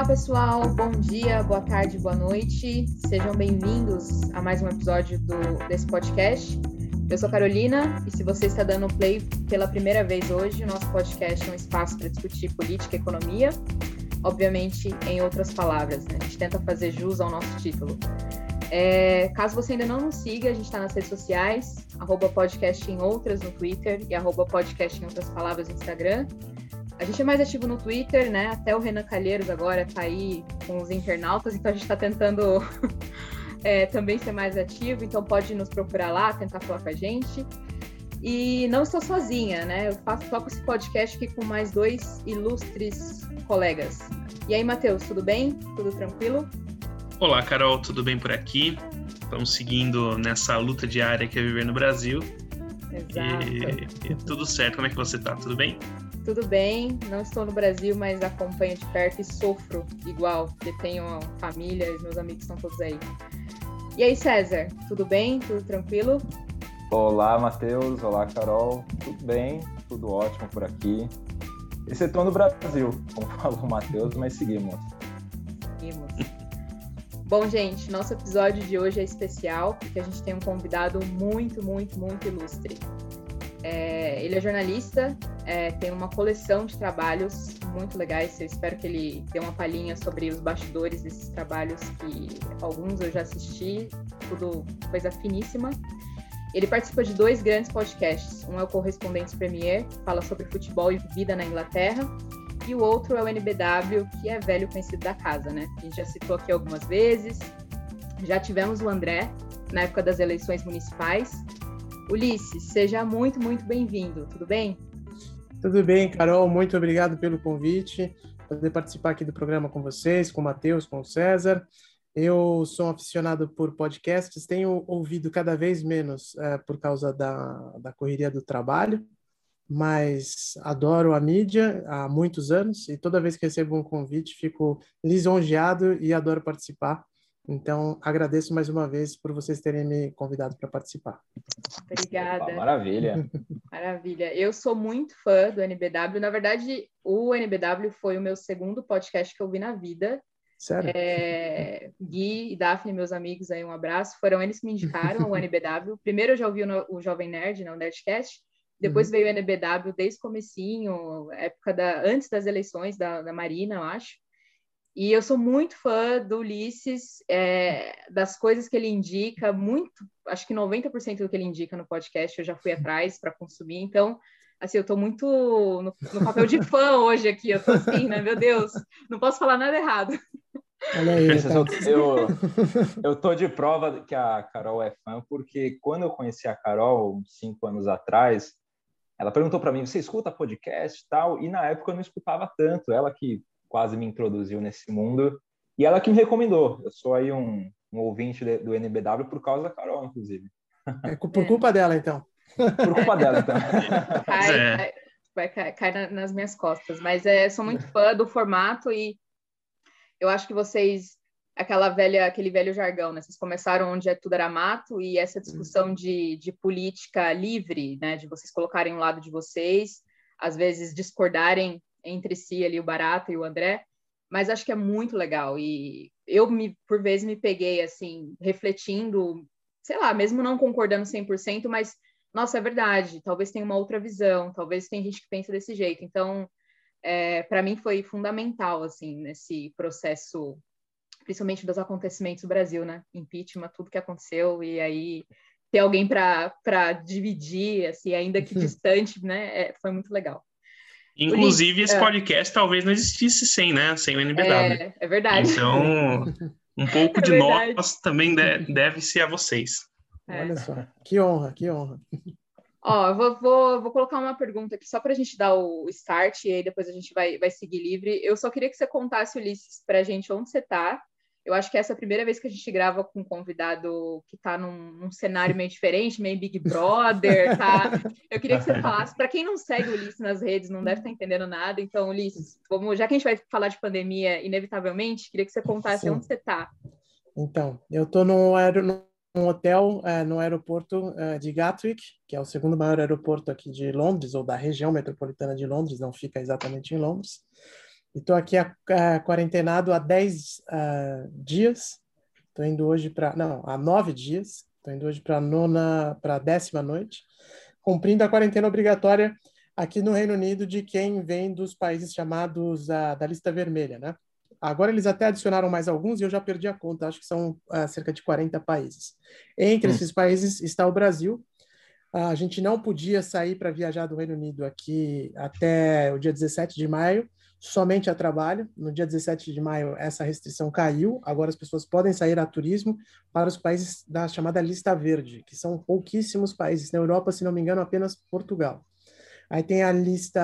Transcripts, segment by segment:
Olá, pessoal. Bom dia, boa tarde, boa noite. Sejam bem-vindos a mais um episódio do, desse podcast. Eu sou Carolina e se você está dando play pela primeira vez hoje, o nosso podcast é um espaço para discutir política e economia, obviamente em outras palavras, né? A gente tenta fazer jus ao nosso título. É, caso você ainda não nos siga, a gente está nas redes sociais, arroba podcast em outras no Twitter e arroba podcast em outras palavras no Instagram. A gente é mais ativo no Twitter, né? Até o Renan Calheiros agora está aí com os internautas, então a gente está tentando é, também ser mais ativo, então pode nos procurar lá, tentar falar com a gente. E não estou sozinha, né? Eu faço toco esse podcast aqui com mais dois ilustres colegas. E aí, Matheus, tudo bem? Tudo tranquilo? Olá, Carol, tudo bem por aqui? Estamos seguindo nessa luta diária que é viver no Brasil. Exato. E, e tudo certo, como é que você tá? Tudo bem? Tudo bem, não estou no Brasil, mas acompanho de perto e sofro igual, porque tenho família, meus amigos estão todos aí. E aí, César, tudo bem? Tudo tranquilo? Olá, Matheus. Olá, Carol. Tudo bem? Tudo ótimo por aqui. Exceto no Brasil, como falou o Matheus, mas seguimos. Seguimos. Bom, gente, nosso episódio de hoje é especial porque a gente tem um convidado muito, muito, muito ilustre. É, ele é jornalista, é, tem uma coleção de trabalhos muito legais. Eu espero que ele dê uma palhinha sobre os bastidores desses trabalhos, que alguns eu já assisti, tudo coisa finíssima. Ele participa de dois grandes podcasts. Um é o Correspondentes Premier, que fala sobre futebol e vida na Inglaterra, e o outro é o NBW, que é velho conhecido da casa, né? A gente já citou aqui algumas vezes. Já tivemos o André na época das eleições municipais Ulisses, seja muito, muito bem-vindo, tudo bem? Tudo bem, Carol, muito obrigado pelo convite, poder participar aqui do programa com vocês, com o Matheus, com o César. Eu sou um aficionado por podcasts, tenho ouvido cada vez menos é, por causa da, da correria do trabalho, mas adoro a mídia há muitos anos e toda vez que recebo um convite fico lisonjeado e adoro participar. Então, agradeço mais uma vez por vocês terem me convidado para participar. Obrigada. Opa, maravilha. Maravilha. Eu sou muito fã do NBW. Na verdade, o NBW foi o meu segundo podcast que eu vi na vida. Sério? É, Gui e Daphne, meus amigos, aí um abraço. Foram eles que me indicaram o NBW. Primeiro eu já ouvi o, o Jovem Nerd, né, o Nerdcast. Depois uhum. veio o NBW desde o comecinho, época da, antes das eleições da, da Marina, eu acho. E eu sou muito fã do Ulisses, é, das coisas que ele indica, muito, acho que 90% do que ele indica no podcast eu já fui atrás para consumir, então, assim, eu estou muito no, no, papel de fã hoje aqui, eu estou assim, né, meu Deus, não posso falar nada errado. Olha aí, tá. eu, eu tô de prova que a Carol é fã, porque quando eu conheci a Carol, uns cinco anos atrás, ela perguntou para mim, você escuta podcast e tal? E na época eu não escutava tanto, ela que quase me introduziu nesse mundo. E ela que me recomendou. Eu sou aí um, um ouvinte de, do NBW por causa da Carol, inclusive. É por culpa dela, então. Por culpa dela, então. Cai, é. cai, vai, cai, cai nas minhas costas. Mas é, sou muito fã do formato e eu acho que vocês aquela velha, aquele velho jargão, né? Vocês começaram onde é tudo era mato e essa discussão uhum. de, de política livre, né? De vocês colocarem um lado de vocês, às vezes discordarem entre si ali o Barata e o André, mas acho que é muito legal e eu me por vezes me peguei assim refletindo, sei lá, mesmo não concordando 100%, mas nossa, é verdade, talvez tenha uma outra visão, talvez tenha gente que pensa desse jeito. Então, é, para mim foi fundamental assim nesse processo principalmente dos acontecimentos do Brasil, né? Impeachment, tudo que aconteceu e aí ter alguém para dividir, assim, ainda que distante, né? É, foi muito legal. Inclusive, esse é. podcast talvez não existisse sem, né? Sem o NBW. É, é verdade. Então, um pouco é de verdade. nós também deve ser a vocês. É. Olha só, que honra, que honra. Ó, vou, vou, vou, colocar uma pergunta aqui só para a gente dar o start e aí depois a gente vai, vai seguir livre. Eu só queria que você contasse, Ulisses, para a gente onde você está eu acho que essa é a primeira vez que a gente grava com um convidado que está num, num, cenário meio diferente, meio Big Brother, tá? Eu queria que você falasse, para quem não segue o Ulisses nas redes, não deve estar tá entendendo nada, então, Ulisses, vamos, já que a gente vai falar de pandemia, inevitavelmente, queria que você contasse Sim. onde você está. Então, eu estou num, num hotel é, no aeroporto é, de Gatwick, que é o segundo maior aeroporto aqui de Londres, ou da região metropolitana de Londres, não fica exatamente em Londres. Estou aqui a, a, quarentenado há 10 uh, dias. Estou indo hoje para. Não, há nove dias. Estou indo hoje para a nona, para a décima noite, cumprindo a quarentena obrigatória aqui no Reino Unido de quem vem dos países chamados uh, da lista vermelha, né? Agora eles até adicionaram mais alguns e eu já perdi a conta, acho que são uh, cerca de 40 países. Entre hum. esses países está o Brasil. Uh, a gente não podia sair para viajar do Reino Unido aqui até o dia 17 de maio, somente a trabalho. No dia 17 de maio, essa restrição caiu. Agora as pessoas podem sair a turismo para os países da chamada lista verde, que são pouquíssimos países. Na Europa, se não me engano, apenas Portugal. Aí tem a lista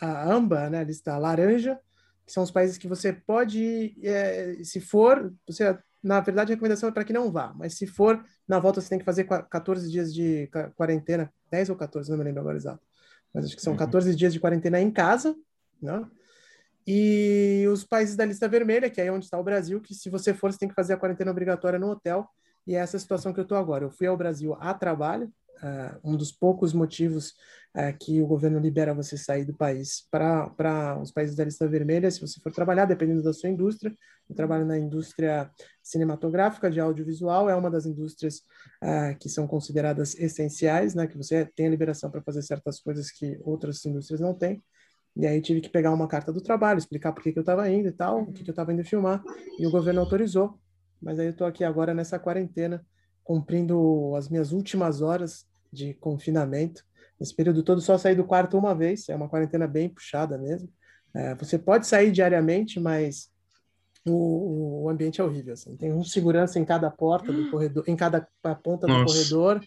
a amba, né, a lista laranja, que são os países que você pode, é, se for, você, na verdade, a recomendação é para que não vá, mas se for, na volta você tem que fazer 14 dias de quarentena, 10 ou 14, não me lembro agora exato, mas acho que são 14 uhum. dias de quarentena em casa, né? E os países da lista vermelha, que é onde está o Brasil, que se você for, você tem que fazer a quarentena obrigatória no hotel, e é essa situação que eu estou agora. Eu fui ao Brasil a trabalho, uh, um dos poucos motivos uh, que o governo libera você sair do país para os países da lista vermelha, se você for trabalhar, dependendo da sua indústria. Eu trabalho na indústria cinematográfica, de audiovisual, é uma das indústrias uh, que são consideradas essenciais, né, que você tem a liberação para fazer certas coisas que outras indústrias não têm. E aí tive que pegar uma carta do trabalho, explicar por que, que eu estava indo e tal, o que, que eu estava indo filmar, e o governo autorizou. Mas aí eu estou aqui agora nessa quarentena, cumprindo as minhas últimas horas de confinamento. Nesse período todo, só saí do quarto uma vez, é uma quarentena bem puxada mesmo. É, você pode sair diariamente, mas o, o ambiente é horrível. Assim. Tem um segurança em cada porta do corredor, em cada ponta do Nossa. corredor.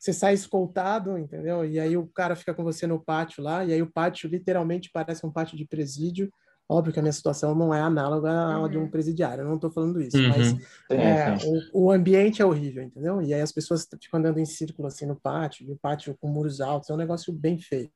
Você sai escoltado, entendeu? E aí o cara fica com você no pátio lá, e aí o pátio literalmente parece um pátio de presídio. Óbvio que a minha situação não é análoga à de um uhum. presidiário, eu não estou falando isso, uhum. mas é, o, o, ambiente é horrível, entendeu? E aí as pessoas ficam andando em círculo assim no pátio, e o pátio com muros altos, é um negócio bem feio.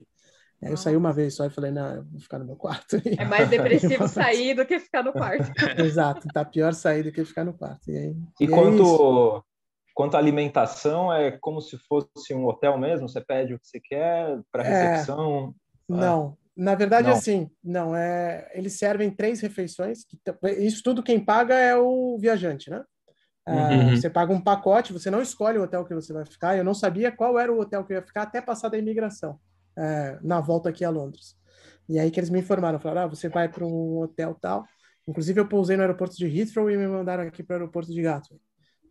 Aí eu saí uma vez só e falei, não, eu vou ficar no meu quarto. É mais depressivo sair do que ficar no quarto. Exato, tá pior sair do que ficar no quarto. E, aí, e, e é quanto, quanto à alimentação, é como se fosse um hotel mesmo? Você pede o que você quer para é. recepção? É, não, na verdade, não. assim, não, é, eles servem três refeições, que, isso tudo quem paga é o viajante, né? Ah, uhum. Você paga um pacote, você não escolhe o hotel que você vai ficar. Eu não sabia qual era o hotel que eu ia ficar até passar da imigração, é, na volta aqui a Londres. E aí que eles me informaram, falaram, ah, você vai para um hotel tal. Inclusive eu pousei no aeroporto de Heathrow e me mandaram aqui para o aeroporto de Gatwick,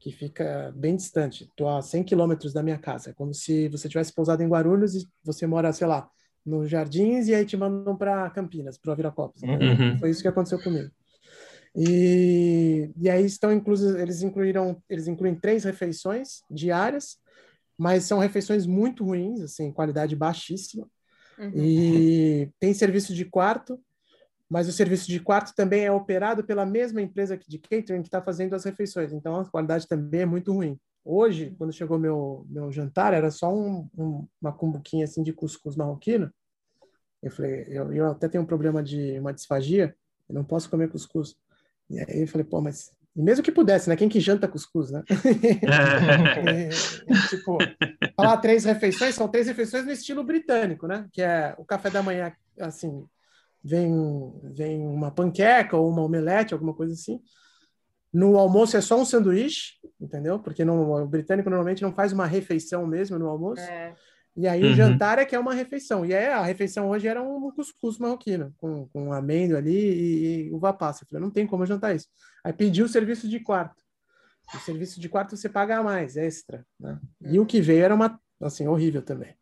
que fica bem distante. Estou a 100 quilômetros da minha casa. É como se você tivesse pousado em Guarulhos e você mora, sei lá, nos Jardins e aí te mandam para Campinas, para o Viracopos. Uhum. Foi isso que aconteceu comigo. E, e aí estão inclusos, eles incluíram, eles incluem três refeições diárias, mas são refeições muito ruins, assim, qualidade baixíssima. Uhum. E tem serviço de quarto, mas o serviço de quarto também é operado pela mesma empresa de catering que está fazendo as refeições, então a qualidade também é muito ruim. Hoje, quando chegou meu, meu jantar, era só um, um, uma cumbuquinha assim de cuscuz marroquino. Eu falei, eu, eu até tenho um problema de uma disfagia, eu não posso comer cuscuz. E aí eu falei, pô, mas e mesmo que pudesse, né? Quem que janta cuscuz, né? e, tipo, falar três refeições, são três refeições no estilo britânico, né? Que é o café da manhã, assim, vem, vem uma panqueca ou uma omelete, alguma coisa assim. No almoço é só um sanduíche, entendeu? Porque no, o britânico normalmente não faz uma refeição mesmo no almoço. É. E aí uhum. o jantar é que é uma refeição. E aí a refeição hoje era um cuscuz marroquino, com, com amêndoa ali e, e uva passa. Eu falei, não tem como jantar isso. Aí pedi o serviço de quarto. O serviço de quarto você paga mais, extra. Né? E o que veio era uma, assim, horrível também.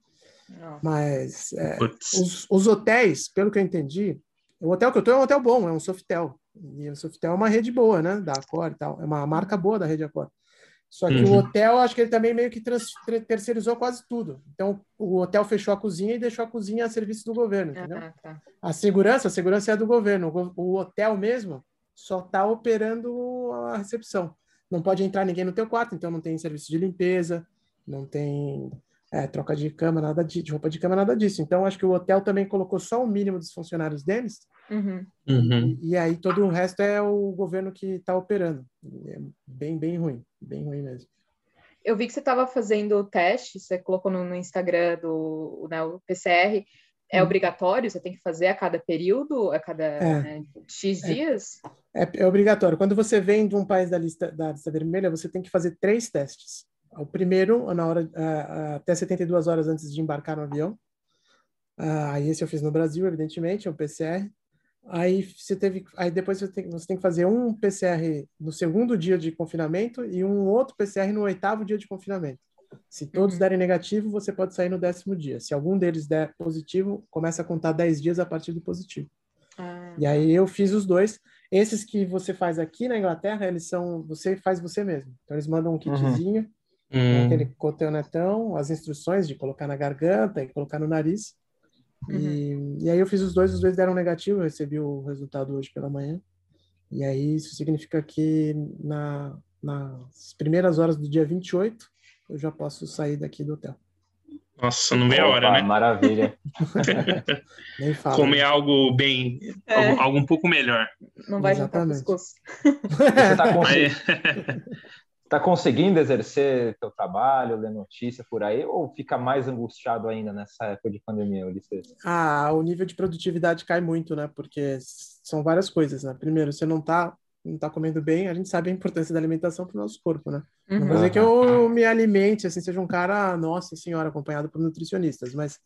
Mas é, os, os, hotéis, pelo que eu entendi, o hotel que eu tô é um hotel bom, é um Softel. E o Softel é uma rede boa, né? Da Accor e tal. É uma marca boa da rede Accor. Só que uhum. o hotel, acho que ele também meio que trans, terceirizou quase tudo. Então, o hotel fechou a cozinha e deixou a cozinha a serviço do governo, entendeu? Ah, tá. A segurança, a segurança é do governo. O, o hotel mesmo só está operando a recepção. Não pode entrar ninguém no teu quarto, então não tem serviço de limpeza, não tem é, troca de cama, nada de, de, roupa de cama, nada disso. Então, acho que o hotel também colocou só o mínimo dos funcionários deles, uhum. Uhum. E, e, aí todo o resto é o governo que está operando. É bem, bem ruim, bem ruim mesmo. Eu vi que você estava fazendo o teste, você colocou no, no Instagram do né, o PCR, é obrigatório? Você tem que fazer a cada período, a cada é. né, X dias? É, é, obrigatório. Quando você vem de um país da lista, da lista vermelha, você tem que fazer três testes. O primeiro, na hora, até 72 horas antes de embarcar no avião. Aí esse eu fiz no Brasil, evidentemente, é o PCR. Aí você teve, aí depois você tem, você tem que fazer um PCR no segundo dia de confinamento e um outro PCR no oitavo dia de confinamento. Se todos uhum. derem negativo, você pode sair no décimo dia. Se algum deles der positivo, começa a contar 10 dias a partir do positivo. Ah. E aí eu fiz os dois. Esses que você faz aqui na Inglaterra, eles são você faz você mesmo. Então eles mandam um kitzinho, uhum. Aquele cotonetão, as instruções de colocar na garganta e colocar no nariz. Uhum. E, e aí eu fiz os dois, os dois deram negativo, eu recebi o resultado hoje pela manhã. E aí isso significa que na, nas primeiras horas do dia 28 eu já posso sair daqui do hotel. Nossa, não vê a hora, né? Maravilha. Nem fala, Comer né? algo bem, é. algo, algo, um pouco melhor. Não vai Exatamente. jantar pescoço. Você tá, conseguindo, tá conseguindo exercer teu trabalho, ler notícia por aí, ou fica mais angustiado ainda nessa época de pandemia, Ulisses? Ah, o nível de produtividade cai muito, né? Porque são várias coisas, né? Primeiro, você não tá não está comendo bem, a gente sabe a importância da alimentação para o nosso corpo, né? Uhum. Não vou dizer que eu me alimente, assim, seja um cara, nossa senhora, acompanhado por nutricionistas, mas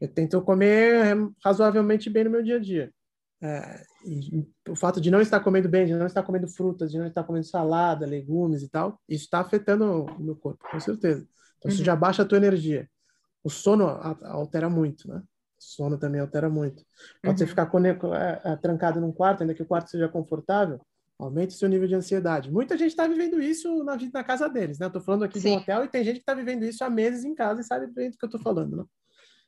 eu tento comer razoavelmente bem no meu dia a dia. É, o fato de não estar comendo bem, de não estar comendo frutas, de não estar comendo salada, legumes e tal, isso está afetando o meu corpo, com certeza. Então, uhum. isso já baixa a tua energia. O sono altera muito, né? O sono também altera muito. Pode uhum. você ficar trancado num quarto, ainda que o quarto seja confortável, Aumente o seu nível de ansiedade. Muita gente está vivendo isso na, na casa deles, né? Estou falando aqui Sim. de um hotel e tem gente que está vivendo isso há meses em casa e sabe bem do que eu estou falando, né?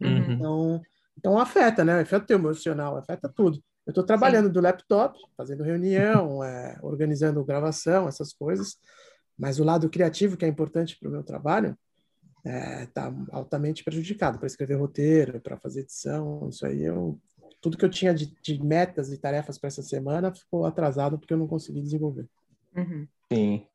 Uhum. Então, então afeta, né? Afeta o emocional, afeta tudo. Eu estou trabalhando Sim. do laptop, fazendo reunião, é, organizando gravação, essas coisas, mas o lado criativo, que é importante para o meu trabalho, está é, tá altamente prejudicado para escrever roteiro, para fazer edição. Isso aí eu tudo que eu tinha de, de metas e tarefas para essa semana ficou atrasado porque eu não consegui desenvolver. Uhum. Sim.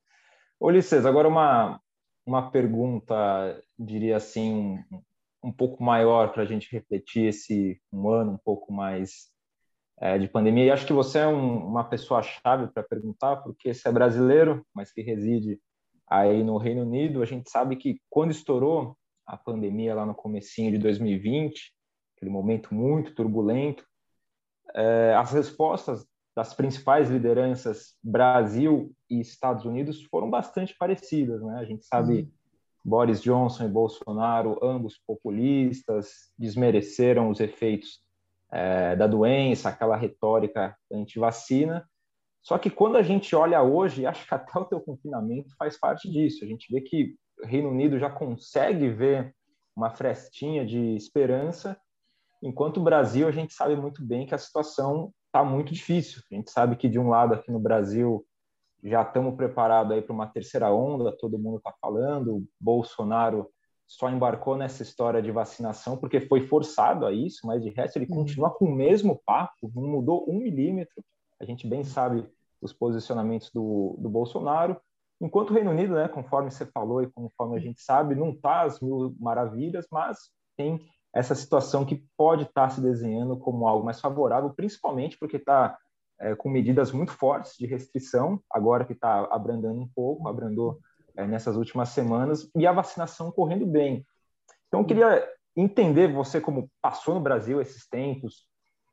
Ulisses, agora uma, uma pergunta, diria assim, um, um pouco maior para a gente refletir esse um ano um pouco mais é, de pandemia. E acho que você é um, uma pessoa chave para perguntar, porque você é brasileiro, mas que reside aí no Reino Unido. A gente sabe que quando estourou a pandemia lá no comecinho de 2020, aquele momento muito turbulento. É, as respostas das principais lideranças Brasil e Estados Unidos foram bastante parecidas, né? A gente sabe uhum. Boris Johnson e Bolsonaro, ambos populistas, desmereceram os efeitos é, da doença, aquela retórica anti-vacina. Só que quando a gente olha hoje, acho que até o teu confinamento faz parte disso. A gente vê que o Reino Unido já consegue ver uma frestinha de esperança Enquanto o Brasil, a gente sabe muito bem que a situação está muito difícil. A gente sabe que, de um lado, aqui no Brasil, já estamos preparados aí para uma terceira onda, todo mundo está falando. O Bolsonaro só embarcou nessa história de vacinação porque foi forçado a isso, mas de resto ele uhum. continua com o mesmo papo, não mudou um milímetro. A gente bem sabe os posicionamentos do, do Bolsonaro. Enquanto o Reino Unido, né, conforme você falou e conforme a gente sabe, não está às mil maravilhas, mas tem essa situação que pode estar se desenhando como algo mais favorável, principalmente porque está é, com medidas muito fortes de restrição, agora que está abrandando um pouco, abrandou é, nessas últimas semanas, e a vacinação correndo bem. Então, eu queria entender, você como passou no Brasil esses tempos,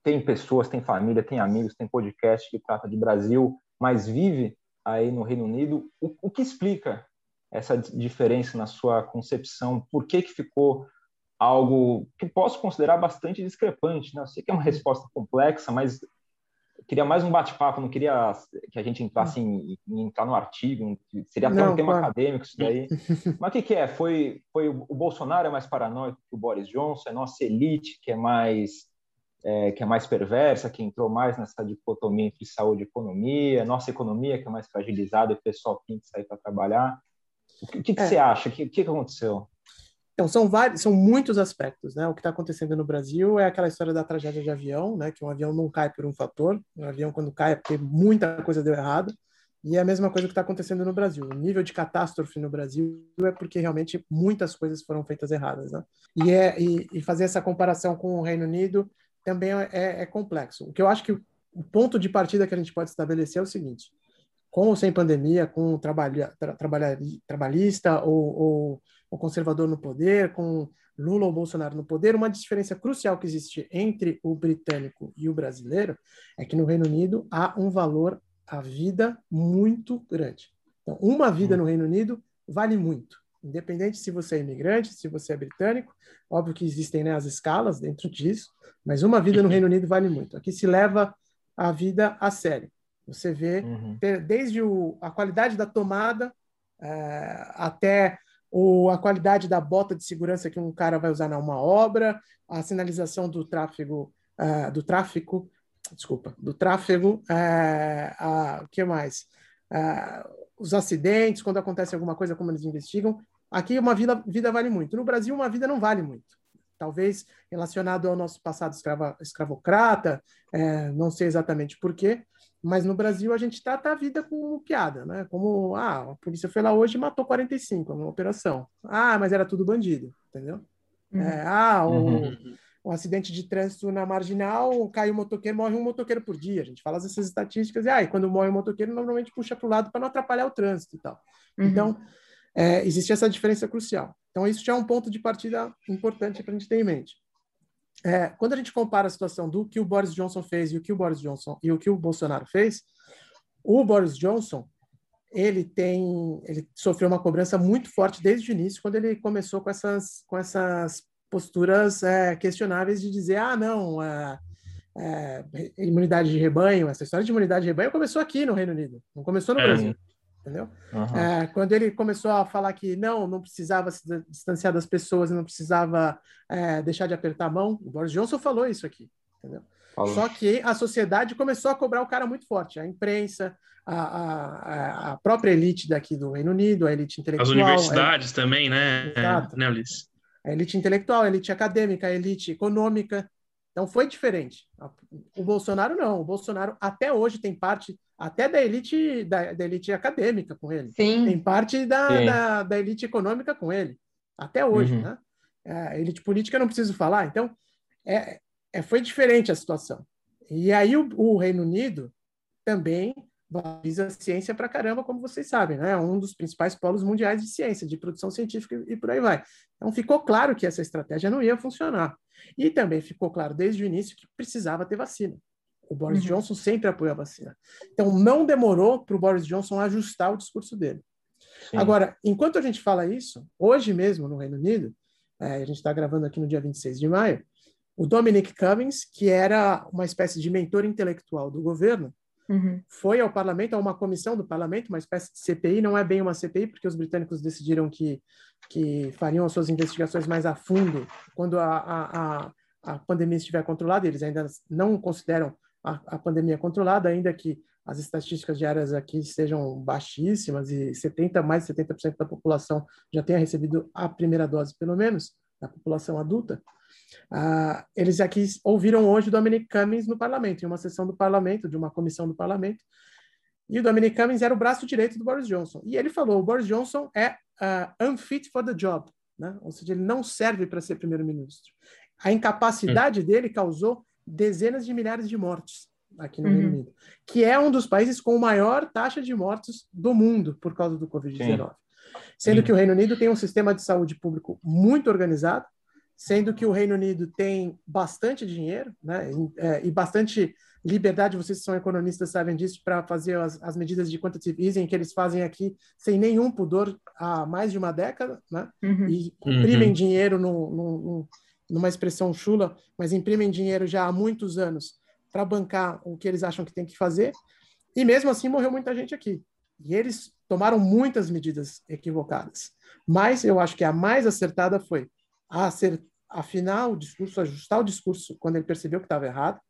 tem pessoas, tem família, tem amigos, tem podcast que trata de Brasil, mas vive aí no Reino Unido, o, o que explica essa diferença na sua concepção? Por que, que ficou algo que posso considerar bastante discrepante. Né? Eu sei que é uma resposta complexa, mas queria mais um bate-papo, não queria que a gente entrasse em, em entrar no artigo, seria até não, um tema claro. acadêmico isso daí. Mas o que, que, é? Foi, foi o Bolsonaro é mais paranoico que o Boris Johnson, é nossa elite que é mais é, que é mais perversa, que entrou mais nessa dicotomia entre saúde e economia, nossa economia que é mais fragilizada e o pessoal tem que sair para trabalhar. O que, que, que é. você acha? O que, que aconteceu? Então, são vários, são muitos aspectos, né? O que está acontecendo no Brasil é aquela história da tragédia de avião, né? Que um avião não cai por um fator, um avião quando cai é porque muita coisa deu errado. E é a mesma coisa que está acontecendo no Brasil. O nível de catástrofe no Brasil é porque realmente muitas coisas foram feitas erradas. Né? E, é, e, e fazer essa comparação com o Reino Unido também é, é, complexo. O que eu acho que o ponto de partida que a gente pode estabelecer é o seguinte: com ou sem pandemia, com o trabalha, tra, trabalhista ou, ou, ou conservador no poder, com Lula ou Bolsonaro no poder, uma diferença crucial que existe entre o britânico e o brasileiro é que no Reino Unido há um valor à vida muito grande. Então, uma vida no Reino Unido vale muito, independente se você é imigrante, se você é britânico. Óbvio que existem né, as escalas dentro disso, mas uma vida no Reino Unido vale muito. Aqui se leva a vida a sério. Você vê uhum. desde o, a qualidade da tomada é, até o, a qualidade da bota de segurança que um cara vai usar numa obra, a sinalização do tráfego, uh, do tráfico, desculpa, do tráfego, uh, o que mais? Os acidentes, quando acontece alguma coisa, como eles investigam. Aqui uma vida, vida vale muito. No Brasil, uma vida não vale muito talvez relacionado ao nosso passado escrava, escravocrata, é, não sei exatamente por quê, mas no Brasil a gente trata a vida como piada, né? Como, ah, a polícia foi lá hoje e matou 45, uma operação. Ah, mas era tudo bandido, entendeu? Uhum. É, ah, o, uhum. um acidente de trânsito na marginal, cai um motoqueiro, morre um motoqueiro por dia. A gente fala essas estatísticas e, ah, e quando morre um motoqueiro, normalmente puxa para o lado para não atrapalhar o trânsito e tal. Uhum. Então, é, existe essa diferença crucial. Então, isso já é um ponto de partida importante para a gente ter em mente. É, quando a gente compara a situação do que o Boris Johnson fez e o que o Boris Johnson e o que o Bolsonaro fez, o Boris Johnson ele tem ele sofreu uma cobrança muito forte desde o início quando ele começou com essas com essas posturas é, questionáveis de dizer ah não é, é, imunidade de rebanho essa história de imunidade de rebanho começou aqui no Reino Unido não começou no é. Brasil entendeu? Uhum. É, quando ele começou a falar que não, não precisava se distanciar das pessoas, não precisava é, deixar de apertar a mão, o Boris Johnson falou isso aqui, entendeu? Falou. Só que a sociedade começou a cobrar o cara muito forte, a imprensa, a, a, a própria elite daqui do Reino Unido, a elite intelectual. As universidades também, né, Exato. né Ulisses? A elite intelectual, a elite acadêmica, a elite econômica. Então foi diferente. O Bolsonaro não. O Bolsonaro até hoje tem parte até da elite da, da elite acadêmica com ele. Sim. Tem parte da, da, da, elite econômica com ele. Até hoje, uhum. né? É, elite política não preciso falar. Então, é, é, foi diferente a situação. E aí o, o Reino Unido também valoriza a ciência para caramba, como vocês sabem, né? É um dos principais polos mundiais de ciência, de produção científica e por aí vai. Então ficou claro que essa estratégia não ia funcionar. E também ficou claro desde o início que precisava ter vacina. O Boris uhum. Johnson sempre apoiou a vacina. Então, não demorou para o Boris Johnson ajustar o discurso dele. Sim. Agora, enquanto a gente fala isso, hoje mesmo no Reino Unido, é, a gente está gravando aqui no dia 26 de maio, o Dominic Cummings, que era uma espécie de mentor intelectual do governo, uhum. foi ao parlamento, a uma comissão do parlamento, uma espécie de CPI, não é bem uma CPI, porque os britânicos decidiram que, que fariam as suas investigações mais a fundo quando a, a, a, a pandemia estiver controlada, eles ainda não consideram a, a pandemia controlada, ainda que as estatísticas diárias aqui sejam baixíssimas e 70 mais de 70% da população já tenha recebido a primeira dose, pelo menos, da população adulta. Uh, eles aqui ouviram hoje o Dominic Cummings no parlamento, em uma sessão do parlamento, de uma comissão do parlamento, e o Dominic Cummings era o braço direito do Boris Johnson. E ele falou: o Boris Johnson é uh, unfit for the job, né? ou seja, ele não serve para ser primeiro-ministro. A incapacidade hum. dele causou dezenas de milhares de mortes aqui no uhum. Reino Unido, que é um dos países com maior taxa de mortes do mundo por causa do Covid-19. Sendo Sim. que o Reino Unido tem um sistema de saúde público muito organizado, sendo que o Reino Unido tem bastante dinheiro né, e, é, e bastante liberdade, vocês que são economistas sabem disso, para fazer as, as, medidas de quantitative easing que eles fazem aqui sem nenhum pudor há mais de uma década, né? Uhum. E imprimem uhum. dinheiro no, no, no numa expressão chula, mas imprimem dinheiro já há muitos anos para bancar o que eles acham que tem que fazer. E mesmo assim morreu muita gente aqui. E eles tomaram muitas medidas equivocadas. Mas eu acho que a mais acertada foi afinar o discurso, ajustar o discurso quando ele percebeu que estava errado,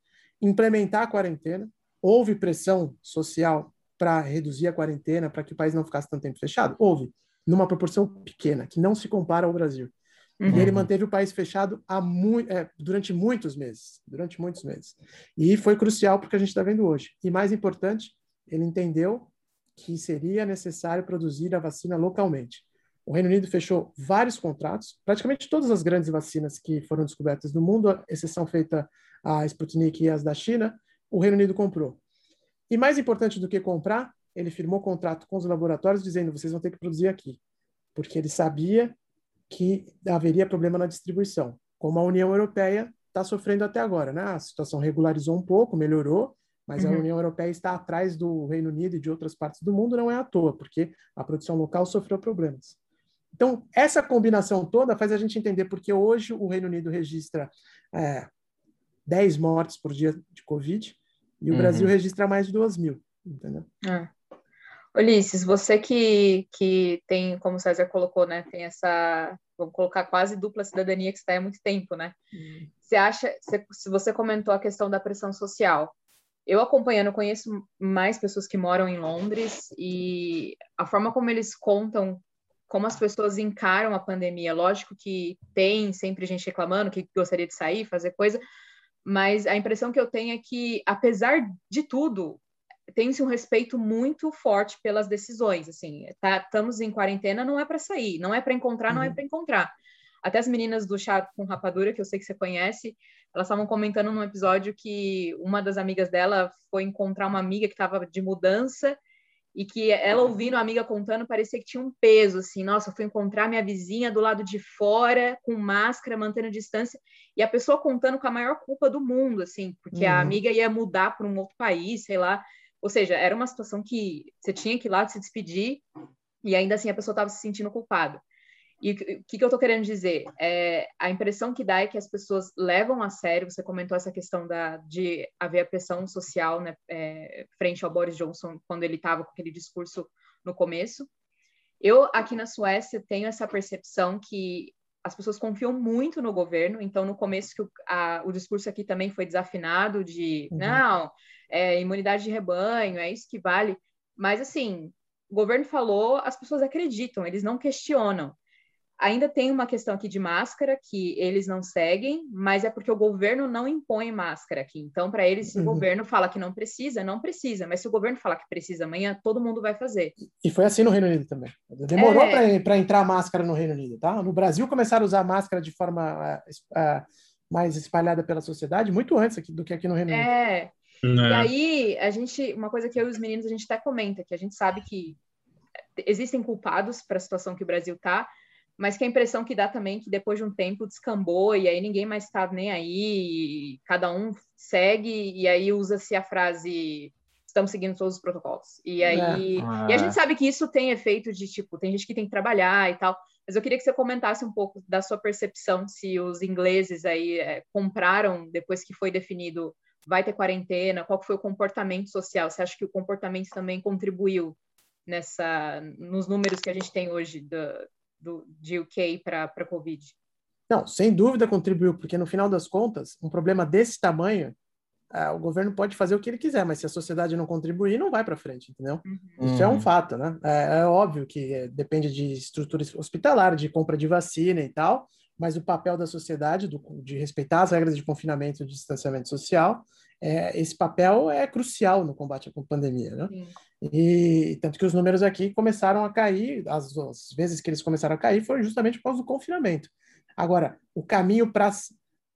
implementar a quarentena. Houve pressão social para reduzir a quarentena, para que o país não ficasse tanto tempo fechado? Houve, numa proporção pequena, que não se compara ao Brasil. Uhum. E ele manteve o país fechado mu é, durante muitos meses, durante muitos meses. E foi crucial porque a gente está vendo hoje. E mais importante, ele entendeu que seria necessário produzir a vacina localmente. O Reino Unido fechou vários contratos, praticamente todas as grandes vacinas que foram descobertas no mundo, exceção feita a Sputnik e as da China, o Reino Unido comprou. E mais importante do que comprar, ele firmou contrato com os laboratórios dizendo vocês vão ter que produzir aqui, porque ele sabia que haveria problema na distribuição, como a União Europeia está sofrendo até agora, né? A situação regularizou um pouco, melhorou, mas uhum. a União Europeia está atrás do Reino Unido e de outras partes do mundo não é à toa, porque a produção local sofreu problemas. Então, essa combinação toda faz a gente entender porque hoje o Reino Unido registra é, 10 mortes por dia de Covid e o uhum. Brasil registra mais de 2 mil, entendeu? É. Ulisses, você que, que tem, como o César colocou, né, tem essa, vamos colocar quase dupla cidadania que está há muito tempo, né? Uhum. Você acha, se você comentou a questão da pressão social, eu acompanhando, conheço mais pessoas que moram em Londres e a forma como eles contam como as pessoas encaram a pandemia. Lógico que tem sempre gente reclamando que gostaria de sair, fazer coisa, mas a impressão que eu tenho é que, apesar de tudo, tem-se um respeito muito forte pelas decisões. Assim, tá, estamos em quarentena, não é para sair, não é para encontrar, uhum. não é uhum. para encontrar. Até as meninas do chá com rapadura, que eu sei que você conhece, elas estavam comentando num episódio que uma das amigas dela foi encontrar uma amiga que estava de mudança e que ela ouvindo a amiga contando parecia que tinha um peso assim, nossa, eu fui encontrar minha vizinha do lado de fora com máscara, mantendo distância, e a pessoa contando com a maior culpa do mundo, assim, porque uhum. a amiga ia mudar para um outro país, sei lá. Ou seja, era uma situação que você tinha que ir lá se despedir e ainda assim a pessoa estava se sentindo culpada. E o que, que eu estou querendo dizer? É, a impressão que dá é que as pessoas levam a sério, você comentou essa questão da, de haver a pressão social né, é, frente ao Boris Johnson quando ele estava com aquele discurso no começo. Eu, aqui na Suécia, tenho essa percepção que as pessoas confiam muito no governo, então no começo que o, a, o discurso aqui também foi desafinado de, uhum. não, é imunidade de rebanho, é isso que vale. Mas, assim, o governo falou, as pessoas acreditam, eles não questionam. Ainda tem uma questão aqui de máscara que eles não seguem, mas é porque o governo não impõe máscara aqui. Então, para eles, se o uhum. governo fala que não precisa, não precisa. Mas se o governo falar que precisa amanhã, todo mundo vai fazer. E foi assim no Reino Unido também. Demorou é... para entrar máscara no Reino Unido, tá? No Brasil começaram a usar máscara de forma uh, uh, mais espalhada pela sociedade muito antes aqui, do que aqui no Reino Unido. É. E é. aí, a gente, uma coisa que eu e os meninos a gente até comenta, que a gente sabe que existem culpados para a situação que o Brasil está, mas que a impressão que dá também é que depois de um tempo descambou e aí ninguém mais está nem aí, cada um segue e aí usa-se a frase estamos seguindo todos os protocolos. E aí, é. Ah. e a gente sabe que isso tem efeito de tipo, tem gente que tem que trabalhar e tal, mas eu queria que você comentasse um pouco da sua percepção se os ingleses aí é, compraram depois que foi definido vai ter quarentena, qual foi o comportamento social? Você acha que o comportamento também contribuiu nessa nos números que a gente tem hoje do, do, de UK para a Covid? Não, sem dúvida contribuiu, porque no final das contas, um problema desse tamanho, ah, o governo pode fazer o que ele quiser, mas se a sociedade não contribuir, não vai para frente, entendeu? Uhum. Isso é um uhum. fato, né? É, é óbvio que é, depende de estrutura hospitalar, de compra de vacina e tal, mas o papel da sociedade do, de respeitar as regras de confinamento e de distanciamento social, é, esse papel é crucial no combate à pandemia, né? E tanto que os números aqui começaram a cair, as, as, vezes que eles começaram a cair foram justamente por causa do confinamento. Agora, o caminho para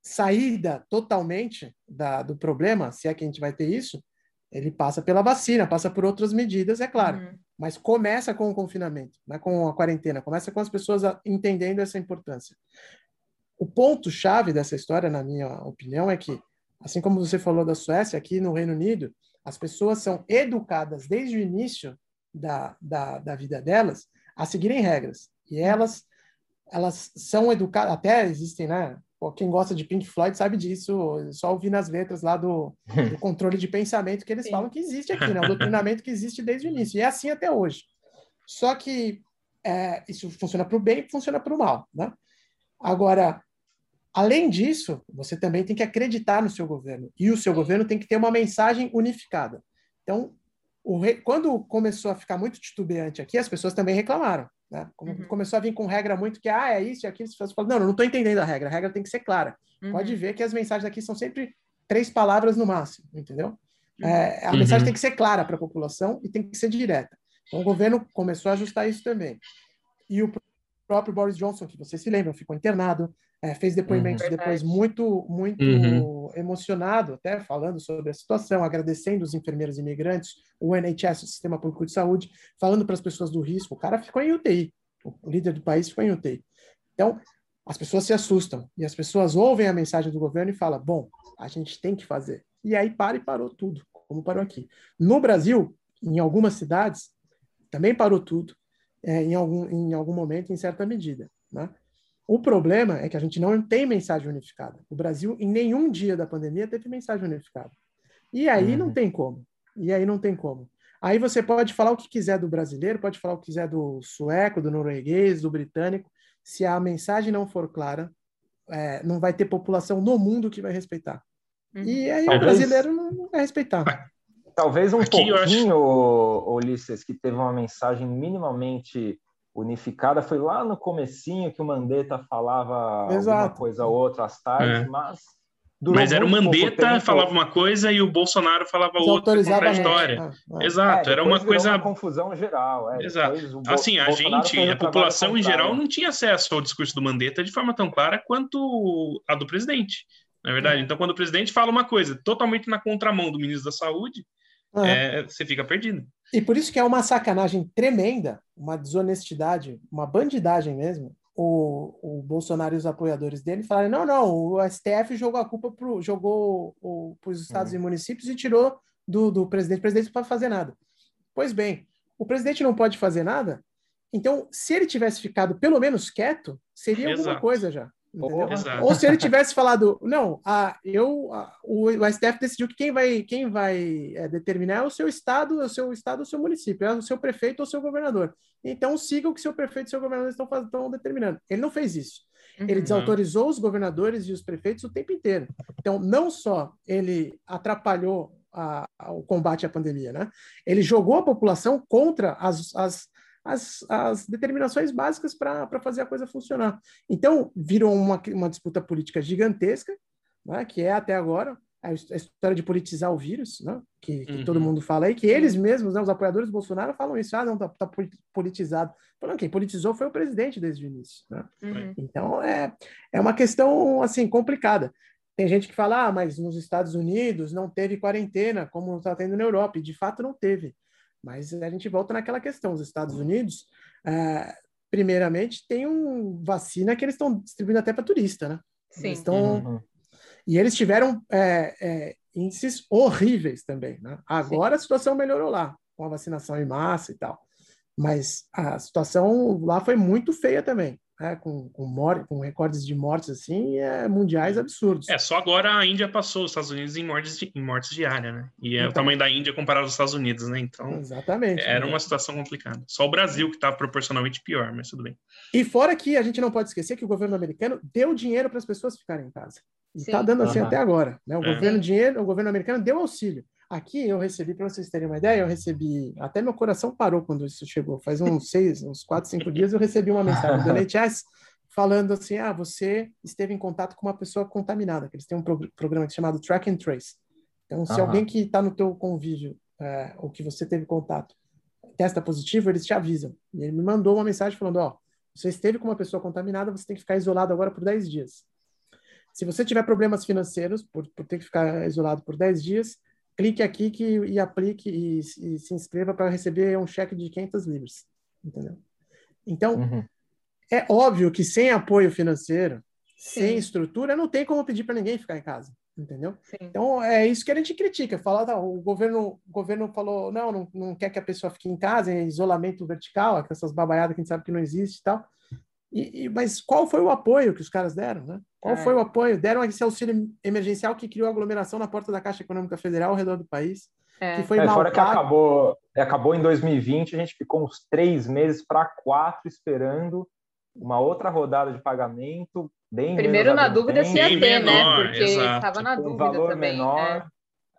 saída totalmente da, do problema, se é que a gente vai ter isso, ele passa pela vacina, passa por outras medidas, é claro. Uhum. Mas começa com o confinamento, né, com a quarentena, começa com as pessoas entendendo essa importância. O ponto-chave dessa história, na minha opinião, é que, assim como você falou da Suécia, aqui no Reino Unido, as pessoas são educadas desde o início da, da, da vida delas a seguirem regras. E elas, elas são educadas, até existem, né? quem gosta de Pink Floyd sabe disso, só ouvir nas letras lá do, do controle de pensamento que eles Sim. falam que existe aqui, né? O doutrinamento que existe desde o início. E é assim até hoje. Só que é, isso funciona para o bem e funciona para o mal, né? Agora, além disso, você também tem que acreditar no seu governo. E o seu governo tem que ter uma mensagem unificada. Então, rei, quando começou a ficar muito titubeante aqui, as pessoas também reclamaram. Né? Uhum. Começou a vir com regra muito que, ah, é isso e aquilo. As pessoas falam, não, não estou entendendo a regra. A regra tem que ser clara. Uhum. Pode ver que as mensagens aqui são sempre três palavras no máximo, entendeu? Uhum. É, a mensagem uhum. tem que ser clara para a população e tem que ser direta. Então, o governo começou a ajustar isso também. E o próprio Boris Johnson, que vocês se lembram, ficou internado, é, fez depoimentos uhum. depois muito, muito uhum. emocionado, até falando sobre a situação, agradecendo os enfermeiros imigrantes, o NHS, o Sistema Público de Saúde, falando para as pessoas do risco. O cara ficou em UTI, o líder do país ficou em UTI. Então, as pessoas se assustam e as pessoas ouvem a mensagem do governo e falam: bom, a gente tem que fazer. E aí para e parou tudo, como parou aqui. No Brasil, em algumas cidades, também parou tudo, é, em, algum, em algum momento, em certa medida. Né? O problema é que a gente não tem mensagem unificada. O Brasil, em nenhum dia da pandemia, teve mensagem unificada. E aí uhum. não tem como. E aí não tem como. Aí você pode falar o que quiser do brasileiro, pode falar o que quiser do sueco, do norueguês, do britânico. Se a mensagem não for clara, é, não vai ter população no mundo que vai respeitar. Uhum. E aí Talvez... o brasileiro não vai respeitar. Talvez um Aqui pouquinho, acho... Ulisses, que teve uma mensagem minimamente unificada foi lá no comecinho que o Mandetta falava Exato. alguma coisa ou outra às tardes, é. mas mas era o Mandetta falava uma coisa e o Bolsonaro falava outra contraditória. Ah, Exato, é, era uma coisa uma confusão geral. É. Exato. Assim, a gente, a população em geral não tinha acesso ao discurso do Mandetta de forma tão clara quanto a do presidente. Na é verdade, é. então quando o presidente fala uma coisa totalmente na contramão do ministro da Saúde, é, você fica perdido. E por isso que é uma sacanagem tremenda, uma desonestidade, uma bandidagem mesmo, o, o Bolsonaro e os apoiadores dele falarem: não, não, o STF jogou a culpa pro, jogou para os estados uhum. e municípios e tirou do, do presidente. O presidente não pode fazer nada. Pois bem, o presidente não pode fazer nada, então, se ele tivesse ficado pelo menos quieto, seria Exato. alguma coisa já. Ou se ele tivesse falado, não, a, eu, a, o, o, STF decidiu que quem vai, quem vai é, determinar é o seu estado, é o seu estado, o seu município, é o seu prefeito ou o seu governador. Então siga o que seu prefeito e seu governador estão, estão determinando. Ele não fez isso. Uhum. Ele desautorizou os governadores e os prefeitos o tempo inteiro. Então, não só ele atrapalhou a, a, o combate à pandemia, né? Ele jogou a população contra as, as as, as determinações básicas para fazer a coisa funcionar. Então, virou uma, uma disputa política gigantesca, né, que é até agora a história de politizar o vírus, né, que, que uhum. todo mundo fala aí, que eles mesmos, né, os apoiadores do Bolsonaro, falam isso, ah, não, tá, tá politizado. Falando, quem politizou foi o presidente desde o início. Né? Uhum. Então, é, é uma questão, assim, complicada. Tem gente que fala, ah, mas nos Estados Unidos não teve quarentena, como está tendo na Europa, e de fato não teve. Mas a gente volta naquela questão. Os Estados Unidos, é, primeiramente, tem um vacina que eles estão distribuindo até para turista, né? Sim. Eles uhum. E eles tiveram é, é, índices horríveis também. Né? Agora Sim. a situação melhorou lá, com a vacinação em massa e tal. Mas a situação lá foi muito feia também né, com, com, mor com recordes de mortes assim, é, mundiais absurdos. É, só agora a Índia passou os Estados Unidos em mortes, de, em mortes diárias, né? E é então, o tamanho da Índia comparado aos Estados Unidos, né? Então, exatamente, era né? uma situação complicada. Só o Brasil que está proporcionalmente pior, mas tudo bem. E fora que a gente não pode esquecer que o governo americano deu dinheiro para as pessoas ficarem em casa. E está dando assim uhum. até agora. Né? O é. governo dinheiro, o governo americano deu auxílio. Aqui eu recebi, para vocês terem uma ideia, eu recebi, até meu coração parou quando isso chegou. Faz uns seis, uns quatro, cinco dias eu recebi uma mensagem do NHS falando assim: ah, você esteve em contato com uma pessoa contaminada, que eles têm um pro programa chamado Track and Trace. Então, se alguém que está no teu convívio, é, ou que você teve contato, testa positivo, eles te avisam. E ele me mandou uma mensagem falando: ó, você esteve com uma pessoa contaminada, você tem que ficar isolado agora por 10 dias. Se você tiver problemas financeiros por, por ter que ficar isolado por 10 dias, clique aqui que, e aplique e, e se inscreva para receber um cheque de 500 libras. Entendeu? Então, uhum. É óbvio que sem apoio financeiro, Sim. sem estrutura, não tem como pedir para ninguém ficar em casa, entendeu? Sim. Então é isso que a gente critica. Fala, tá, o governo, o governo falou, não, não, não quer que a pessoa fique em casa, em isolamento vertical, essas babaiadas que a gente sabe que não existe e tal. E, e, mas qual foi o apoio que os caras deram, né? Qual é. foi o apoio? Deram esse auxílio emergencial que criou aglomeração na porta da Caixa Econômica Federal ao redor do país. É. Que foi é, mal fora que acabou, acabou em 2020, a gente ficou uns três meses para quatro esperando uma outra rodada de pagamento bem Primeiro na dúvida se ia ter, né? menor, né? Porque estava na tipo, dúvida um valor também. Menor,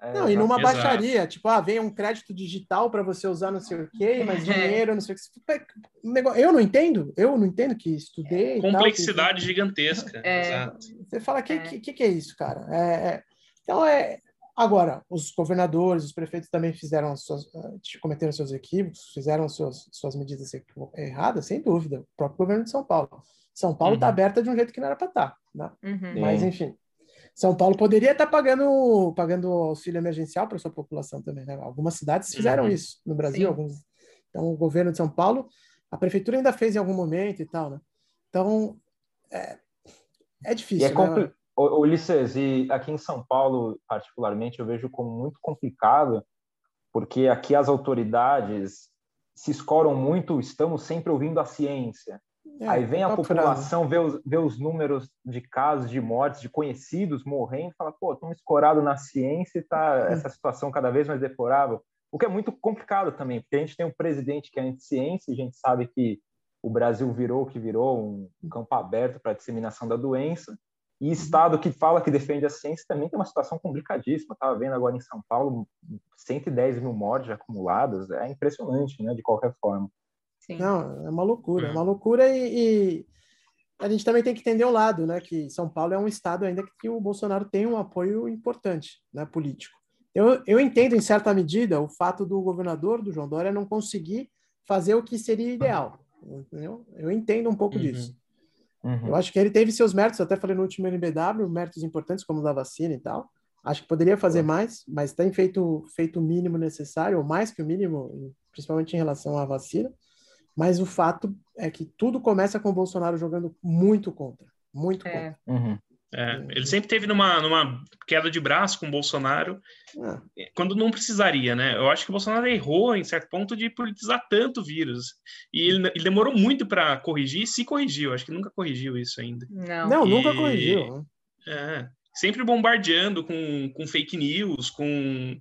é. É, não, e numa exato. baixaria, tipo, ah, vem um crédito digital para você usar não sei o quê, mas é. dinheiro, não sei o que. Eu não entendo, eu não entendo que estudei. Complexidade tal, que... gigantesca. É. Exato. Você fala, o que, é. que, que, é isso, cara? É, então, é, Agora, os governadores, os prefeitos também fizeram suas, eh, cometeram seus equívocos, fizeram suas, suas medidas erradas, sem dúvida. O próprio governo de São Paulo. São Paulo está uhum. aberta de um jeito que não era para estar. Tá, né? Uhum. Mas, enfim, São Paulo poderia estar pagando, pagando auxílio emergencial para sua população também. Né? Algumas cidades fizeram uhum. isso no Brasil. Alguns... Então, o governo de São Paulo, a prefeitura ainda fez em algum momento e tal. Né? Então, é, é difícil. E é né? Ulisses, e aqui em São Paulo, particularmente, eu vejo como muito complicado, porque aqui as autoridades se escoram muito, estamos sempre ouvindo a ciência. É, Aí vem a população, vê os, vê os números de casos, de mortes, de conhecidos morrendo, e fala, pô, estão escorados na ciência e tá essa situação cada vez mais deplorável. O que é muito complicado também, porque a gente tem um presidente que é anti-ciência, e a gente sabe que o Brasil virou o que virou, um campo aberto para a disseminação da doença, e Estado que fala que defende a ciência também tem uma situação complicadíssima. Estava vendo agora em São Paulo 110 mil mortes acumuladas. É impressionante, né? De qualquer forma. Sim. Não, é uma loucura. É uma loucura e, e, a gente também tem que entender o lado, né? Que São Paulo é um estado ainda que o Bolsonaro tem um apoio importante, né? Político. Eu, eu entendo, em certa medida, o fato do governador, do João Dória, não conseguir fazer o que seria ideal. Entendeu? Eu entendo um pouco uhum. disso. Uhum. Eu acho que ele teve seus méritos, até falei no último NBW, méritos importantes como da vacina e tal. Acho que poderia fazer uhum. mais, mas tem feito, feito o mínimo necessário, ou mais que o mínimo, principalmente em relação à vacina. Mas o fato é que tudo começa com o Bolsonaro jogando muito contra. Muito é. contra. Uhum. É, ele sempre teve numa, numa queda de braço com o Bolsonaro, é. quando não precisaria, né? Eu acho que o Bolsonaro errou em certo ponto de politizar tanto o vírus. E ele, ele demorou muito para corrigir e se corrigiu. Acho que nunca corrigiu isso ainda. Não, não e, nunca corrigiu. É, sempre bombardeando com, com fake news, com,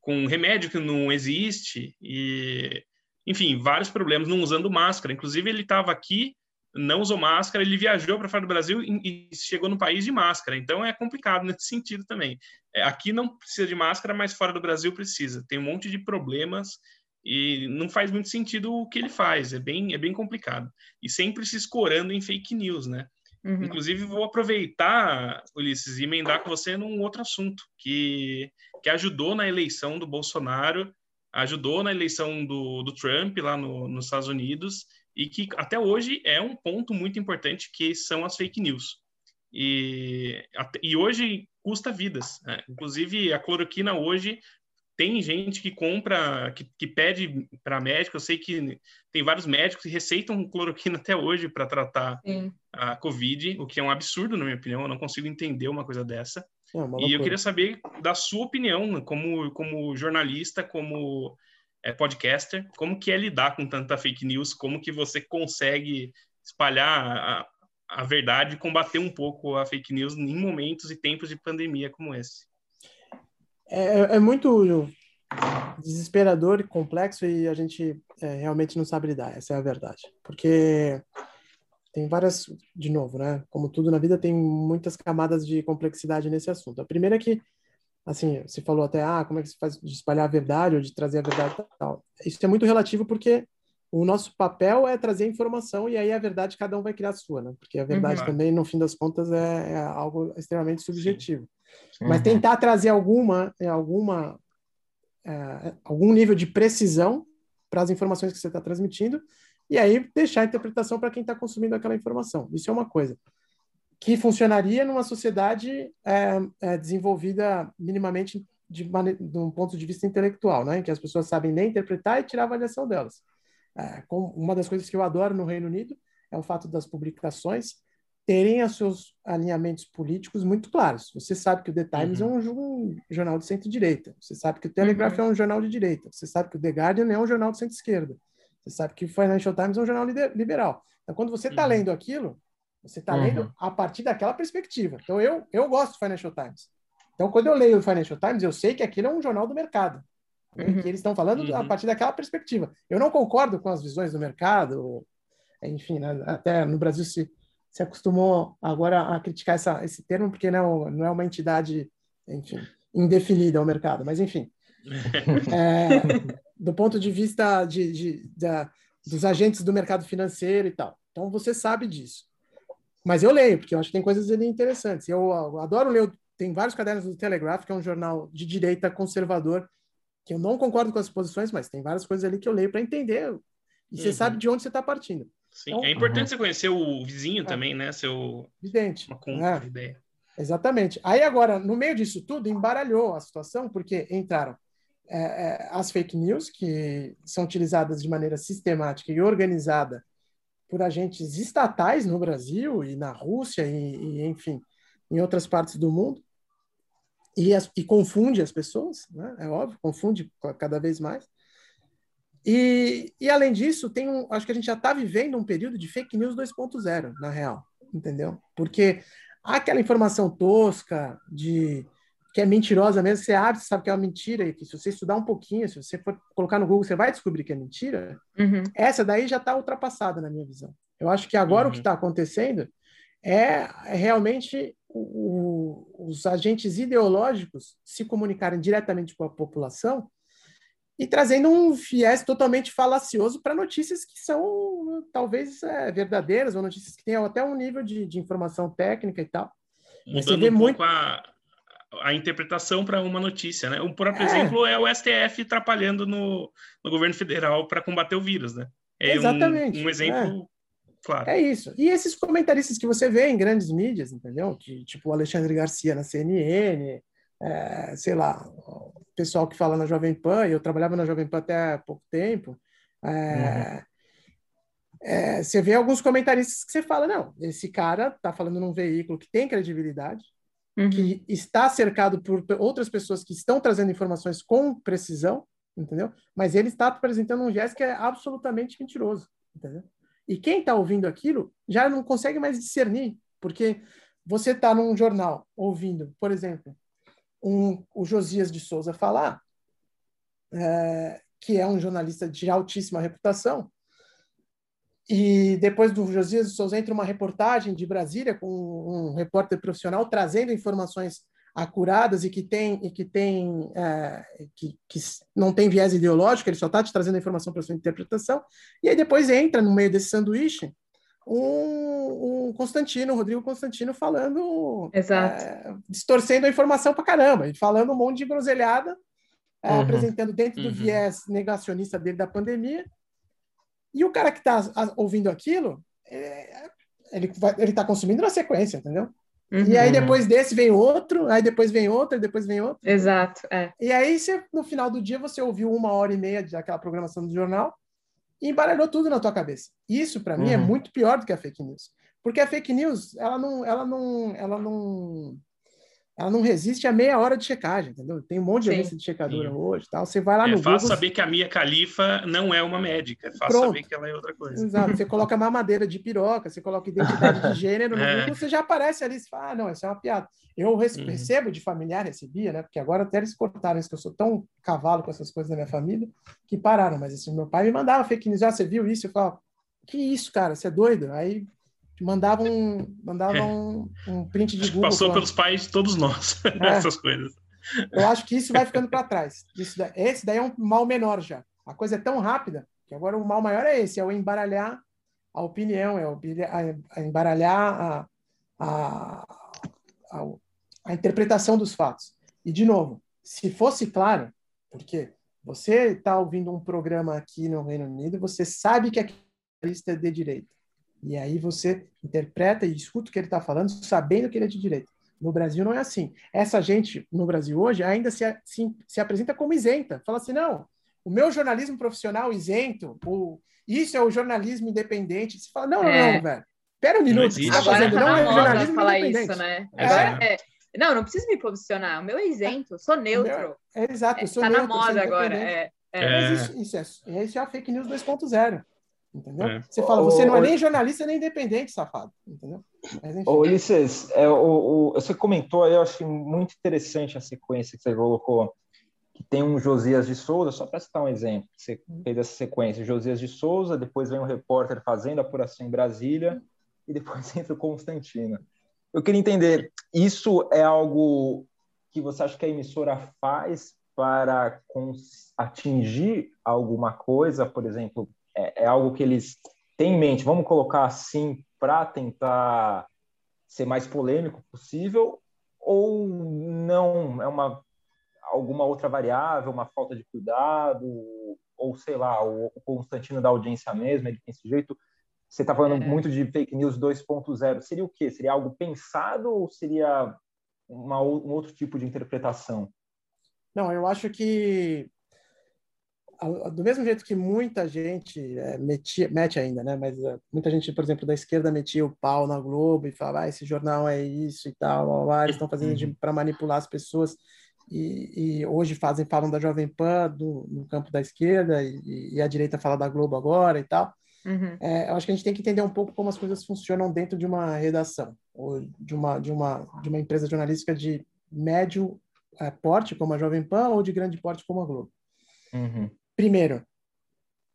com remédio que não existe. E, enfim, vários problemas, não usando máscara. Inclusive, ele estava aqui não usou máscara, ele viajou para fora do Brasil e, chegou no país de máscara. Então é complicado nesse sentido também. É, aqui não precisa de máscara, mas fora do Brasil precisa. Tem um monte de problemas e não faz muito sentido o que ele faz. É bem, é bem complicado. E sempre se escorando em fake news, né? Uhum. Inclusive, vou aproveitar, Ulisses, e emendar com você num outro assunto que, que ajudou na eleição do Bolsonaro, ajudou na eleição do, do Trump lá no, nos Estados Unidos e que até hoje é um ponto muito importante que são as fake news. E, e hoje custa vidas. Né? Inclusive, a cloroquina hoje tem gente que compra, que, que pede para médico. Eu sei que tem vários médicos que receitam cloroquina até hoje para tratar Sim. a Covid, o que é um absurdo, na minha opinião. Eu não consigo entender uma coisa dessa. É e eu queria saber da sua opinião, como, como jornalista, como é, podcaster, como que é lidar com tanta fake news, como que você consegue espalhar a, a verdade e combater um pouco a fake news em momentos e tempos de pandemia como esse? É, é muito desesperador e complexo e a gente é, realmente não sabe lidar, essa é a verdade. Porque tem várias, de novo, né? Como tudo na vida, tem muitas camadas de complexidade nesse assunto. A primeira é que assim, você falou até, ah, como é que se faz de espalhar a verdade ou de trazer a verdade e tal. Isso é muito relativo porque o nosso papel é trazer informação e aí a verdade cada um vai criar a sua, né? Porque a verdade uhum. também, no fim das contas, é, é algo extremamente subjetivo. Uhum. Mas tentar trazer alguma, é, alguma, é, algum nível de precisão para as informações que você está transmitindo e aí deixar a interpretação para quem está consumindo aquela informação. Isso é uma coisa que funcionaria numa sociedade é, é, desenvolvida minimamente de, de, um ponto de vista intelectual, né? que as pessoas sabem nem interpretar e tirar a avaliação delas. É, uma das coisas que eu adoro no Reino Unido é o fato das publicações terem os seus alinhamentos políticos muito claros. Você sabe que o The Times uhum. é um, um, jornal de centro-direita. Você sabe que o Telegraph uhum. é um jornal de direita. Você sabe que o The Guardian é um jornal de centro-esquerda. Você sabe que o Financial Times é um jornal liberal. Então, quando você está uhum. lendo aquilo, você está uhum. lendo a partir daquela perspectiva. Então, eu, eu gosto do Financial Times. Então, quando eu leio o Financial Times, eu sei que aquilo é um jornal do mercado. Né? Uhum. Que eles estão falando uhum. a partir daquela perspectiva. Eu não concordo com as visões do mercado, enfim, né? até no Brasil se, se acostumou agora a criticar essa, esse termo, porque não, não é uma entidade, enfim, indefinida ao mercado. Mas, enfim, é, do ponto de vista de, de, de, dos agentes do mercado financeiro e tal. Então, você sabe disso. Mas eu leio, porque eu acho que tem coisas ali interessantes. Eu, eu adoro ler tem vários cadernos do Telegraph, que é um jornal de direita conservador, que eu não concordo com as posições, mas tem várias coisas ali que eu leio para entender. E uhum. você sabe de onde você está partindo. Sim, então, é importante uhum. você conhecer o vizinho é. também, né? Seu... Evidente. Uma é. ideia. Exatamente. Aí agora, no meio disso tudo, embaralhou a situação, porque entraram é, é, as fake news, que são utilizadas de maneira sistemática e organizada por agentes estatais no Brasil e na Rússia e, e enfim, em outras partes do mundo. E, as, e confunde as pessoas, né? é óbvio, confunde cada vez mais. E, e além disso, tem um, acho que a gente já está vivendo um período de fake news 2.0, na real, entendeu? Porque aquela informação tosca de que é mentirosa mesmo, você abre, você sabe que é uma mentira, e que se você estudar um pouquinho, se você for colocar no Google, você vai descobrir que é mentira. Uhum. Essa daí já está ultrapassada na minha visão. Eu acho que agora uhum. o que está uhum. acontecendo é, é realmente o, os agentes ideológicos se comunicarem diretamente com a população e trazendo um viés totalmente falacioso para notícias que são talvez é, verdadeiras, ou notícias que têm até um nível de, de informação técnica e tal. Mudando um muito... pouco a, a interpretação para uma notícia, né? O próprio é. exemplo é o STF atrapalhando no, no governo federal para combater o vírus, né? É Exatamente. Um, um exemplo é. claro. É isso. E esses comentaristas que você vê em grandes mídias, entendeu? Que, tipo o Alexandre Garcia na CNN, é, sei lá, o pessoal que fala na Jovem Pan, eu trabalhava na Jovem Pan até pouco tempo, é, uhum. é, você vê alguns comentaristas que você fala, não, esse cara está falando num veículo que tem credibilidade, uhum. que está cercado por outras pessoas que estão trazendo informações com precisão, entendeu? Mas ele está apresentando um gesto que é absolutamente mentiroso, entendeu? E quem está ouvindo aquilo já não consegue mais discernir, porque você está num jornal ouvindo, por exemplo, um, o Josias de Souza falar, é, que é um jornalista de altíssima reputação, e depois do Josias de Souza entra uma reportagem de Brasília com um repórter profissional trazendo informações acuradas e que tem e que tem é, que, que não tem viés ideológico, ele só está te trazendo a informação para sua interpretação. E aí depois entra no meio desse sanduíche um, um Constantino, um Rodrigo Constantino falando, é, distorcendo a informação para caramba, e falando um monte de groselhada, é, uhum. apresentando dentro do uhum. viés negacionista dele da pandemia. E o cara que está ouvindo aquilo, é, ele está consumindo na sequência, entendeu? Uhum. E aí depois desse vem outro, aí depois vem outro, depois vem outro. Exato, é. E aí você, no final do dia você ouviu uma hora e meia daquela programação do jornal, e embaralhou tudo na tua cabeça. Isso, para uhum. mim, é uhum. muito pior do que a fake news. Porque a fake news, ela não, ela não, ela não, ela não resiste a meia hora de checagem, entendeu? Tem um monte de agência de checadora Sim. hoje, tal. Você vai lá é no fácil saber que a Mia Khalifa não é uma médica, é fácil Pronto. saber que ela é outra coisa. Exato. Você coloca mamadeira de piroca, você coloca identidade de gênero no é. Google, você já aparece ali, você fala, ah, não, isso é uma piada. Eu uhum. recebo de familiar, recebia, né? Porque agora até eles cortaram isso, que eu sou tão cavalo com essas coisas da minha família, que pararam. Mas assim, meu pai me mandava fake news, ah, você viu isso? Eu falava, que isso, cara, você é doido? Aí mandava um, mandava é. um, um print de Google. Passou falando. pelos pais de todos nós, é. essas coisas. Eu acho que isso vai ficando para trás. Isso, esse daí é um mal menor já. A coisa é tão rápida que agora o mal maior é esse, é o embaralhar a opinião, é o embaralhar a, a, a, a interpretação dos fatos. E, de novo, se fosse claro, porque você está ouvindo um programa aqui no Reino Unido, você sabe que a lista é de direita. E aí você interpreta e escuta o que ele está falando, sabendo que ele é de direita. No Brasil não é assim. Essa gente, no Brasil hoje, ainda se, se, se apresenta como isenta. Fala assim, não, o meu jornalismo profissional isento, o, isso é o jornalismo independente. Você fala, não, é. não, velho. Espera um minuto, não, tá fazendo, tá não é jornalismo falar independente. Isso, né? Agora, é. é. Não, não preciso me posicionar. O meu é isento, sou neutro. É, exato, eu sou tá neutro. na moda agora. É, é. Mas isso, isso, é, isso é a fake news 2.0. Entendeu? É. Você fala, você não é nem jornalista nem independente, safado. Entendeu? Mas, Ô, Ulisses, é, o, o, você comentou aí, eu achei muito interessante a sequência que você colocou, que tem um Josias de Souza, só para citar um exemplo, você fez essa sequência, Josias de Souza, depois vem um repórter fazendo apuração em Brasília, e depois entra o Constantino. Eu queria entender, isso é algo que você acha que a emissora faz para atingir alguma coisa, por exemplo, é, é algo que eles têm em mente, vamos colocar assim, para tentar ser mais polêmico possível, ou não? É uma alguma outra variável, uma falta de cuidado, ou sei lá, o, o Constantino da audiência mesmo, ele tem esse jeito. Você está falando é. muito de fake news 2.0. Seria o quê? Seria algo pensado ou seria uma, um outro tipo de interpretação? Não, eu acho que do mesmo jeito que muita gente é, metia, mete ainda, né? Mas é, muita gente, por exemplo, da esquerda metia o pau na Globo e falava, ah, esse jornal é isso e tal, ah, eles estão fazendo uhum. para manipular as pessoas. E, e, hoje fazem falam da Jovem Pan do, no campo da esquerda e, e, a direita fala da Globo agora e tal. Uhum. É, eu acho que a gente tem que entender um pouco como as coisas funcionam dentro de uma redação ou de uma de uma de uma empresa jornalística de médio é, porte como a Jovem Pan ou de grande porte como a Globo. Uhum. Primeiro,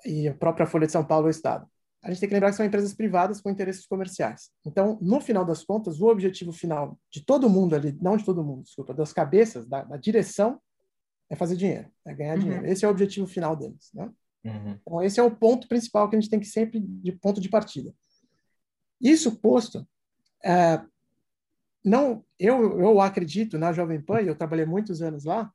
e a própria Folha de São Paulo, o Estado. A gente tem que lembrar que são empresas privadas com interesses comerciais. Então, no final das contas, o objetivo final de todo mundo ali, não de todo mundo, desculpa, das cabeças, da, da direção, é fazer dinheiro, é ganhar uhum. dinheiro. Esse é o objetivo final deles, né? Uhum. Então, esse é o ponto principal que a gente tem que sempre de ponto de partida. Isso posto, é, não, eu, eu acredito na Jovem Pan, eu trabalhei muitos anos lá,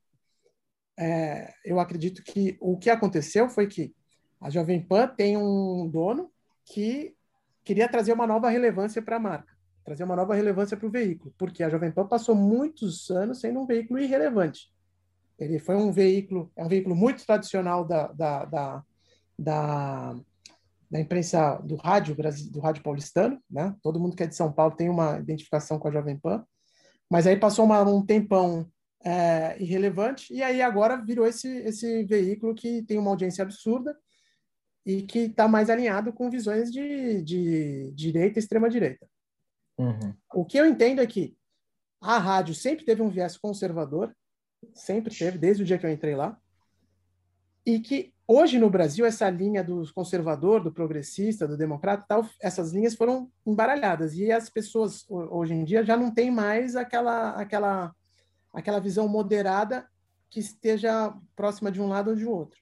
é, eu acredito que o que aconteceu foi que a Jovem Pan tem um dono que queria trazer uma nova relevância para a marca, trazer uma nova relevância para o veículo, porque a Jovem Pan passou muitos anos sendo um veículo irrelevante. Ele foi um veículo, é um veículo muito tradicional da, da, da, da, da imprensa do rádio do rádio paulistano, né? Todo mundo que é de São Paulo tem uma identificação com a Jovem Pan, mas aí passou uma, um tempão é, irrelevante, e aí agora virou esse, esse veículo que tem uma audiência absurda e que está mais alinhado com visões de, de direita e extrema-direita. Uhum. O que eu entendo é que a rádio sempre teve um viés conservador, sempre teve, desde o dia que eu entrei lá, e que hoje no Brasil essa linha do conservador, do progressista, do democrata, tal, essas linhas foram embaralhadas e as pessoas hoje em dia já não têm mais aquela aquela aquela visão moderada que esteja próxima de um lado ou de outro.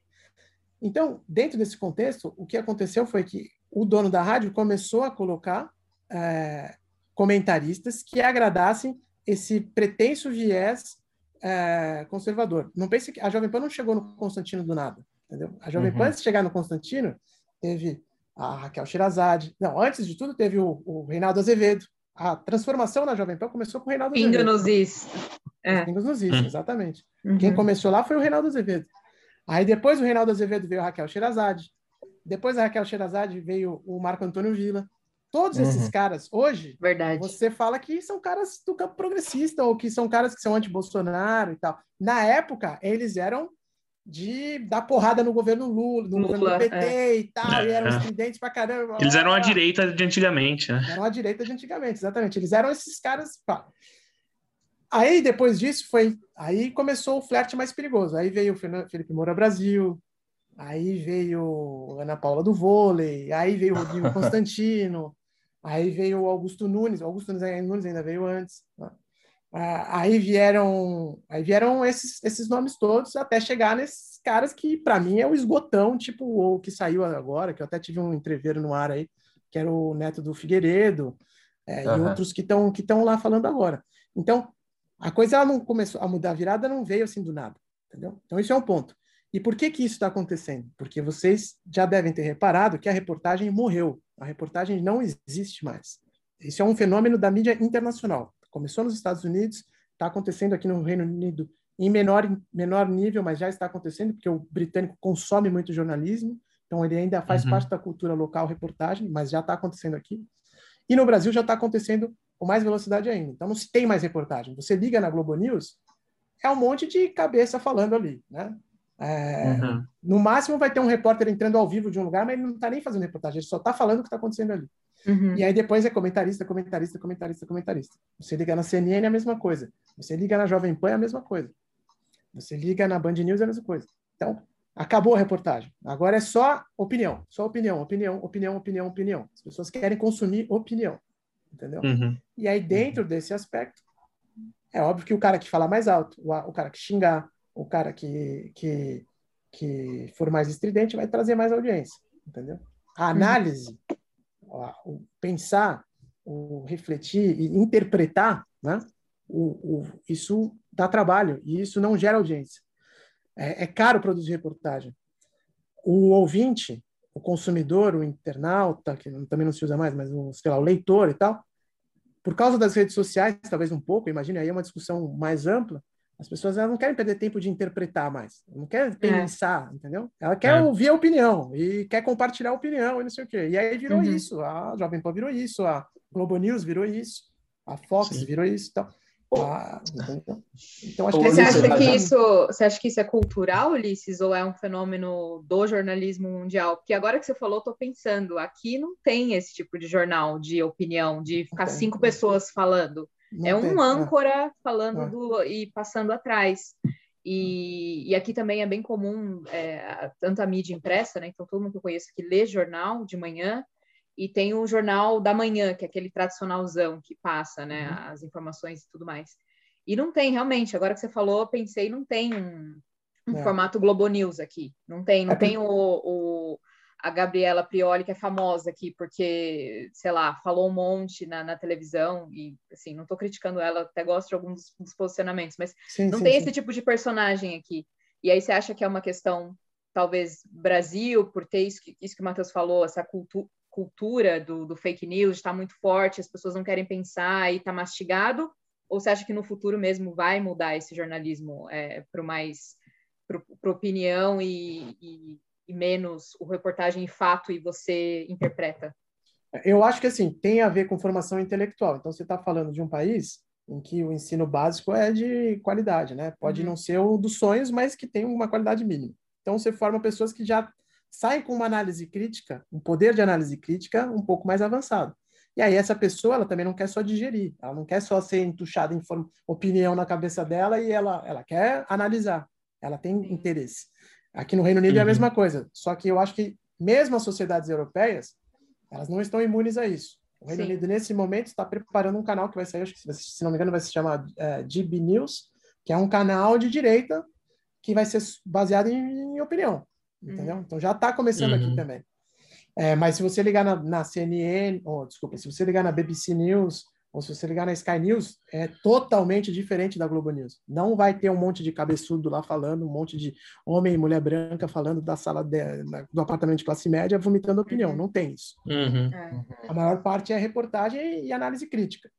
Então, dentro desse contexto, o que aconteceu foi que o dono da rádio começou a colocar é, comentaristas que agradassem esse pretenso viés é, conservador. Não pense que a Jovem Pan não chegou no Constantino do nada, entendeu? A Jovem uhum. Pan, se chegar no Constantino, teve a Raquel Sherazade. Não, antes de tudo, teve o, o Reinaldo Azevedo. A transformação na Jovem Pan começou com o Reinaldo Azevedo. Pinga É. Pingos nos is, uhum. exatamente. Uhum. Quem começou lá foi o Reinaldo Azevedo. Aí depois do Reinaldo Azevedo veio a Raquel Sherazade. Depois da Raquel Sherazade veio o Marco Antônio Vila. Todos esses uhum. caras, hoje, Verdade. você fala que são caras do campo progressista, ou que são caras que são anti-Bolsonaro e tal. Na época, eles eram de dar porrada no governo Lula, no Lula, governo do PT é. e tal, é. e eram é. estridentes pra caramba. Eles eram a direita de antigamente, né? Eram a direita de antigamente, exatamente. Eles eram esses caras. Pá. Aí, depois disso, foi. Aí começou o flerte mais perigoso. Aí veio o Felipe Moura Brasil, aí veio Ana Paula do vôlei, aí veio o Rodrigo Constantino, aí veio o Augusto Nunes, o Augusto Nunes ainda veio antes. Né? Ah, aí vieram, aí vieram esses, esses nomes todos até chegar nesses caras que para mim é o esgotão, tipo o que saiu agora, que eu até tive um entreveiro no ar aí, que era o neto do Figueiredo, é, uhum. e outros que estão que estão lá falando agora. Então, a coisa ela não começou a mudar, a virada não veio assim do nada, entendeu? Então, isso é um ponto. E por que que isso está acontecendo? Porque vocês já devem ter reparado que a reportagem morreu. A reportagem não existe mais. Isso é um fenômeno da mídia internacional começou nos Estados Unidos, está acontecendo aqui no Reino Unido em menor, menor nível, mas já está acontecendo, porque o britânico consome muito jornalismo, então ele ainda faz uhum. parte da cultura local, reportagem, mas já está acontecendo aqui. E no Brasil já está acontecendo com mais velocidade ainda. Então não se tem mais reportagem. Você liga na Globo News, é um monte de cabeça falando ali, né? É, uhum. No máximo vai ter um repórter entrando ao vivo de um lugar, mas ele não está nem fazendo reportagem, ele só está falando o que está acontecendo ali. Uhum. E aí depois é comentarista, comentarista, comentarista, comentarista. Você liga na CNN é a mesma coisa. Você liga na Jovem Pan é a mesma coisa. Você liga na Band News é a mesma coisa. Então, acabou a reportagem. Agora é só opinião, só opinião, opinião, opinião, opinião, opinião. As pessoas querem consumir opinião, entendeu? Uhum. E aí dentro uhum. desse aspecto, é óbvio que o cara que fala mais alto, o, o cara que xingar, o cara que, que, que for mais estridente vai trazer mais audiência, entendeu? A análise o pensar, o refletir e interpretar, né? O, o, isso dá trabalho e isso não gera audiência. É, é caro produzir reportagem. O ouvinte, o consumidor, o internauta, que também não se usa mais, mas o, sei lá, o leitor e tal, por causa das redes sociais, talvez um pouco, imagine aí uma discussão mais ampla, as pessoas elas não querem perder tempo de interpretar mais, não quer é. pensar, é. entendeu? Ela quer é. ouvir a opinião e quer compartilhar a opinião e não sei o quê. E aí virou uhum. isso, a Jovem Pan virou isso, a Globo News virou isso, a Fox Sim. virou isso, então. Ah, então acho que você acha que isso, você acha que isso é cultural, Ulisses, ou é um fenômeno do jornalismo mundial? Porque agora que você falou, estou pensando, aqui não tem esse tipo de jornal de opinião, de ficar cinco pessoas falando. Não é um tem, é. âncora é. falando é. Do, e passando atrás. E, e, aqui também é bem comum, é, tanto a mídia impressa, né? Então, todo mundo que eu conheço que lê jornal de manhã, e tem o jornal da manhã, que é aquele tradicionalzão que passa, né? Uhum. As informações e tudo mais. E não tem, realmente, agora que você falou, pensei, não tem um, um é. formato Globo News aqui. Não tem, não é tem o, o a Gabriela Prioli, que é famosa aqui, porque, sei lá, falou um monte na, na televisão, e assim, não estou criticando ela, até gosto de alguns dos posicionamentos, mas sim, não sim, tem sim. esse tipo de personagem aqui. E aí você acha que é uma questão, talvez, Brasil, por ter isso que, isso que o Matheus falou, essa cultu cultura do, do fake news está muito forte, as pessoas não querem pensar e está mastigado? Ou você acha que no futuro mesmo vai mudar esse jornalismo é, para mais para opinião e, e e menos o reportagem em fato e você interpreta? Eu acho que assim tem a ver com formação intelectual. Então você está falando de um país em que o ensino básico é de qualidade, né? Pode uhum. não ser o dos sonhos, mas que tem uma qualidade mínima. Então você forma pessoas que já saem com uma análise crítica, um poder de análise crítica um pouco mais avançado. E aí essa pessoa, ela também não quer só digerir, ela não quer só ser entuchada em forma, opinião na cabeça dela e ela, ela quer analisar, ela tem interesse. Aqui no Reino Unido uhum. é a uhum. mesma coisa, só que eu acho que mesmo as sociedades europeias, elas não estão imunes a isso. O Reino Sim. Unido, nesse momento, está preparando um canal que vai sair, que, se não me engano, vai se chamar é, GB News, que é um canal de direita que vai ser baseado em, em opinião, entendeu? Uhum. Então já está começando uhum. aqui também. É, mas se você ligar na, na CNN, oh, desculpa, se você ligar na BBC News, ou se você ligar na Sky News, é totalmente diferente da Globo News. Não vai ter um monte de cabeçudo lá falando, um monte de homem e mulher branca falando da sala de, do apartamento de classe média, vomitando opinião. Uhum. Não tem isso. Uhum. É. A maior parte é reportagem e análise crítica.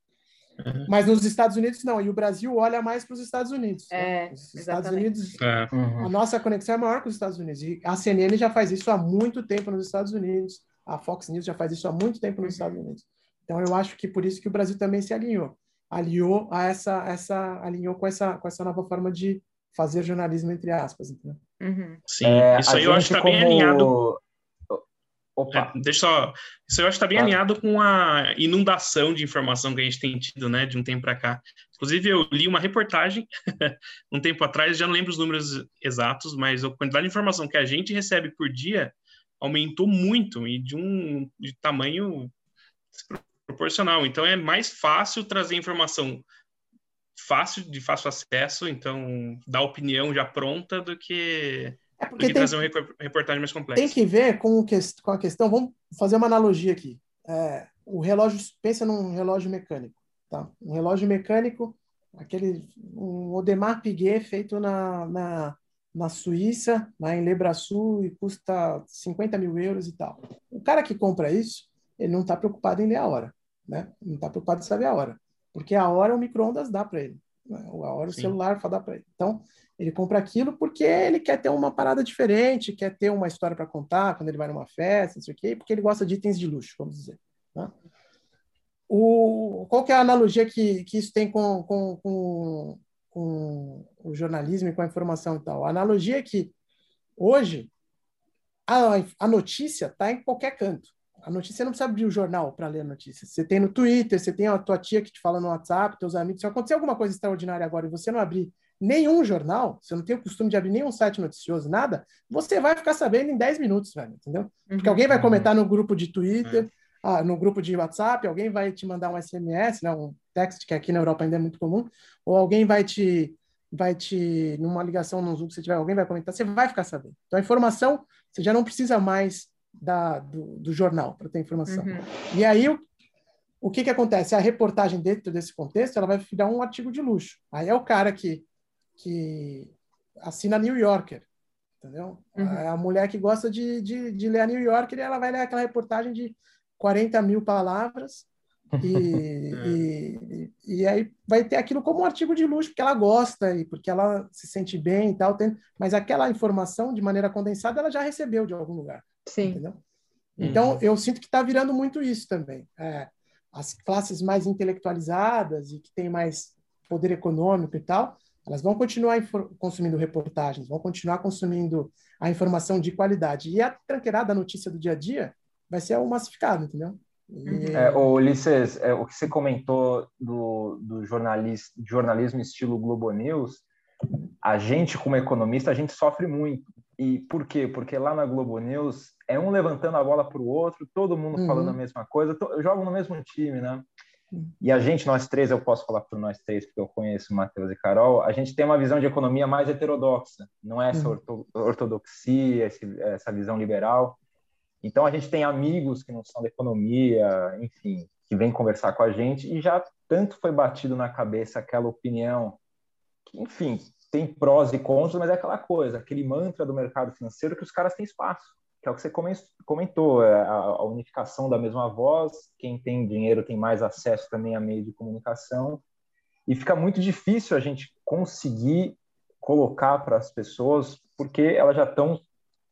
Uhum. Mas nos Estados Unidos, não. E o Brasil olha mais para os Estados Unidos. É, os Estados Unidos, é. a nossa conexão é maior com os Estados Unidos. E a CNN já faz isso há muito tempo nos Estados Unidos. A Fox News já faz isso há muito tempo nos Estados Unidos. Então eu acho que por isso que o Brasil também se alinhou, alinhou a essa essa alinhou com essa com essa nova forma de fazer jornalismo entre aspas, entendeu? Uhum. Sim, é, isso aí eu acho que está como... bem alinhado. Opa. É, deixa só. Isso eu acho que está bem alinhado com a inundação de informação que a gente tem tido, né, de um tempo para cá. Inclusive, eu li uma reportagem um tempo atrás, já não lembro os números exatos, mas a quantidade de informação que a gente recebe por dia aumentou muito e de um de tamanho proporcional. Então é mais fácil trazer informação fácil, de fácil acesso, então dar opinião já pronta do que, é do que tem, trazer uma reportagem mais complexa. Tem que ver com, que, com a questão, vamos fazer uma analogia aqui. É, o relógio, pensa num relógio mecânico, tá? Um relógio mecânico, aquele um Odemar Piguet feito na, na, na Suíça, lá em Lebraçu, e custa 50 mil euros e tal. O cara que compra isso, ele não está preocupado em ler a hora né? Não está preocupado em saber a hora, porque a hora o micro-ondas dá para ele? A hora Sim. o celular dá para ele. Então, ele compra aquilo porque ele quer ter uma parada diferente, quer ter uma história para contar quando ele vai numa festa, não sei o quê, porque ele gosta de itens de luxo, vamos dizer. Né? O, qual que é a analogia que, que isso tem com, com, com, com o jornalismo e com a informação e tal? A analogia é que hoje a, a notícia está em qualquer canto. A notícia não precisa abrir o jornal para ler a notícia. Você tem no Twitter, você tem a tua tia que te fala no WhatsApp, teus amigos. Se acontecer alguma coisa extraordinária agora e você não abrir nenhum jornal, você não tem o costume de abrir nenhum site noticioso, nada, você vai ficar sabendo em 10 minutos, velho, entendeu? Porque uhum. alguém vai comentar no grupo de Twitter, uhum. ah, no grupo de WhatsApp, alguém vai te mandar um SMS, né, um text, que aqui na Europa ainda é muito comum, ou alguém vai te vai te numa ligação no Zoom, se tiver alguém vai comentar, você vai ficar sabendo. Então a informação, você já não precisa mais da, do, do jornal para ter informação. Uhum. E aí o, o que, que acontece? A reportagem dentro desse contexto ela vai virar um artigo de luxo. Aí é o cara que, que assina New Yorker, entendeu? Uhum. É a mulher que gosta de, de, de ler a New Yorker, ela vai ler aquela reportagem de 40 mil palavras e, e, e, aí vai ter aquilo como um artigo de luxo, porque ela gosta e porque ela se sente bem e tal, tem, mas aquela informação, de maneira condensada, ela já recebeu de algum lugar. Sim. Entendeu? Então, uhum. eu sinto que está virando muito isso também. É, as classes mais intelectualizadas e que têm mais poder econômico e tal, elas vão continuar consumindo reportagens, vão continuar consumindo a informação de qualidade. E a tranqueirada, a notícia do dia a dia, vai ser o massificado, entendeu? E... É, Ulisses, é, o que você comentou do, do jornalismo estilo Globo News, a gente, como economista, a gente sofre muito. E por quê? Porque lá na Globo News é um levantando a bola para o outro, todo mundo uhum. falando a mesma coisa, jogam no mesmo time, né? E a gente, nós três, eu posso falar por nós três, porque eu conheço Matheus e Carol, a gente tem uma visão de economia mais heterodoxa, não é essa uhum. ortodoxia, essa visão liberal. Então a gente tem amigos que não são da economia, enfim, que vêm conversar com a gente e já tanto foi batido na cabeça aquela opinião que, enfim, tem prós e contras, mas é aquela coisa, aquele mantra do mercado financeiro que os caras têm espaço, que é o que você comentou, é a unificação da mesma voz, quem tem dinheiro tem mais acesso também a meio de comunicação, e fica muito difícil a gente conseguir colocar para as pessoas, porque elas já estão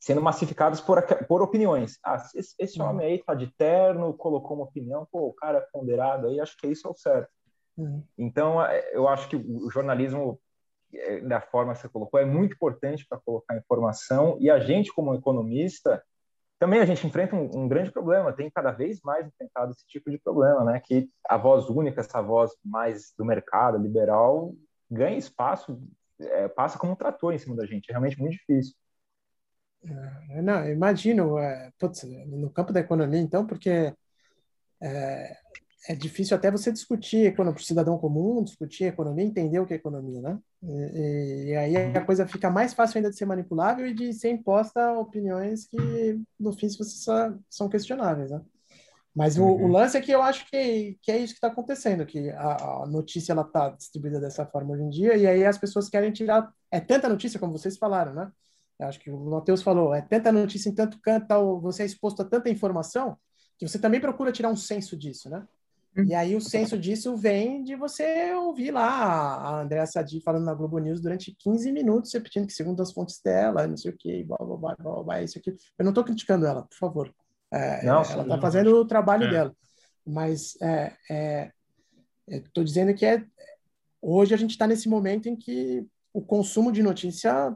sendo massificadas por, por opiniões. Ah, esse, esse uhum. homem aí tá de terno, colocou uma opinião, pô, o cara é ponderado aí, acho que isso é o certo. Uhum. Então, é, eu acho que o jornalismo, é, da forma que você colocou, é muito importante para colocar informação e a gente, como economista, também a gente enfrenta um, um, grande problema, tem cada vez mais enfrentado esse tipo de problema, né? Que a voz única, essa voz mais do mercado, liberal, ganha espaço, é, passa como um trator em cima da gente, é realmente muito difícil. É, não, imagino, é, putz, no campo da economia, então, porque é, é difícil até você discutir para o cidadão comum, discutir economia, entender o que é economia, né? E, e, aí a coisa fica mais fácil ainda de ser manipulável e de ser imposta opiniões que, no fim, só, são questionáveis, né? Mas o, uhum. o, lance é que eu acho que, que é isso que está acontecendo, que a, a notícia ela está distribuída dessa forma hoje em dia, e aí as pessoas querem tirar... É tanta notícia, como vocês falaram, né? acho que o Matheus falou, é tanta notícia em tanto canto, você é exposto a tanta informação, que você também procura tirar um senso disso, né? Uhum. E aí o senso disso vem de você ouvir lá a Andréa Sadi falando na Globo News durante 15 minutos, repetindo que segundo as fontes dela, não sei o que, blá, blá, blá, blá, blá, isso aqui. Eu não estou criticando ela, por favor. É, não, ela está fazendo o trabalho é. dela. Mas é, é, estou dizendo que é, hoje a gente está nesse momento em que o consumo de notícia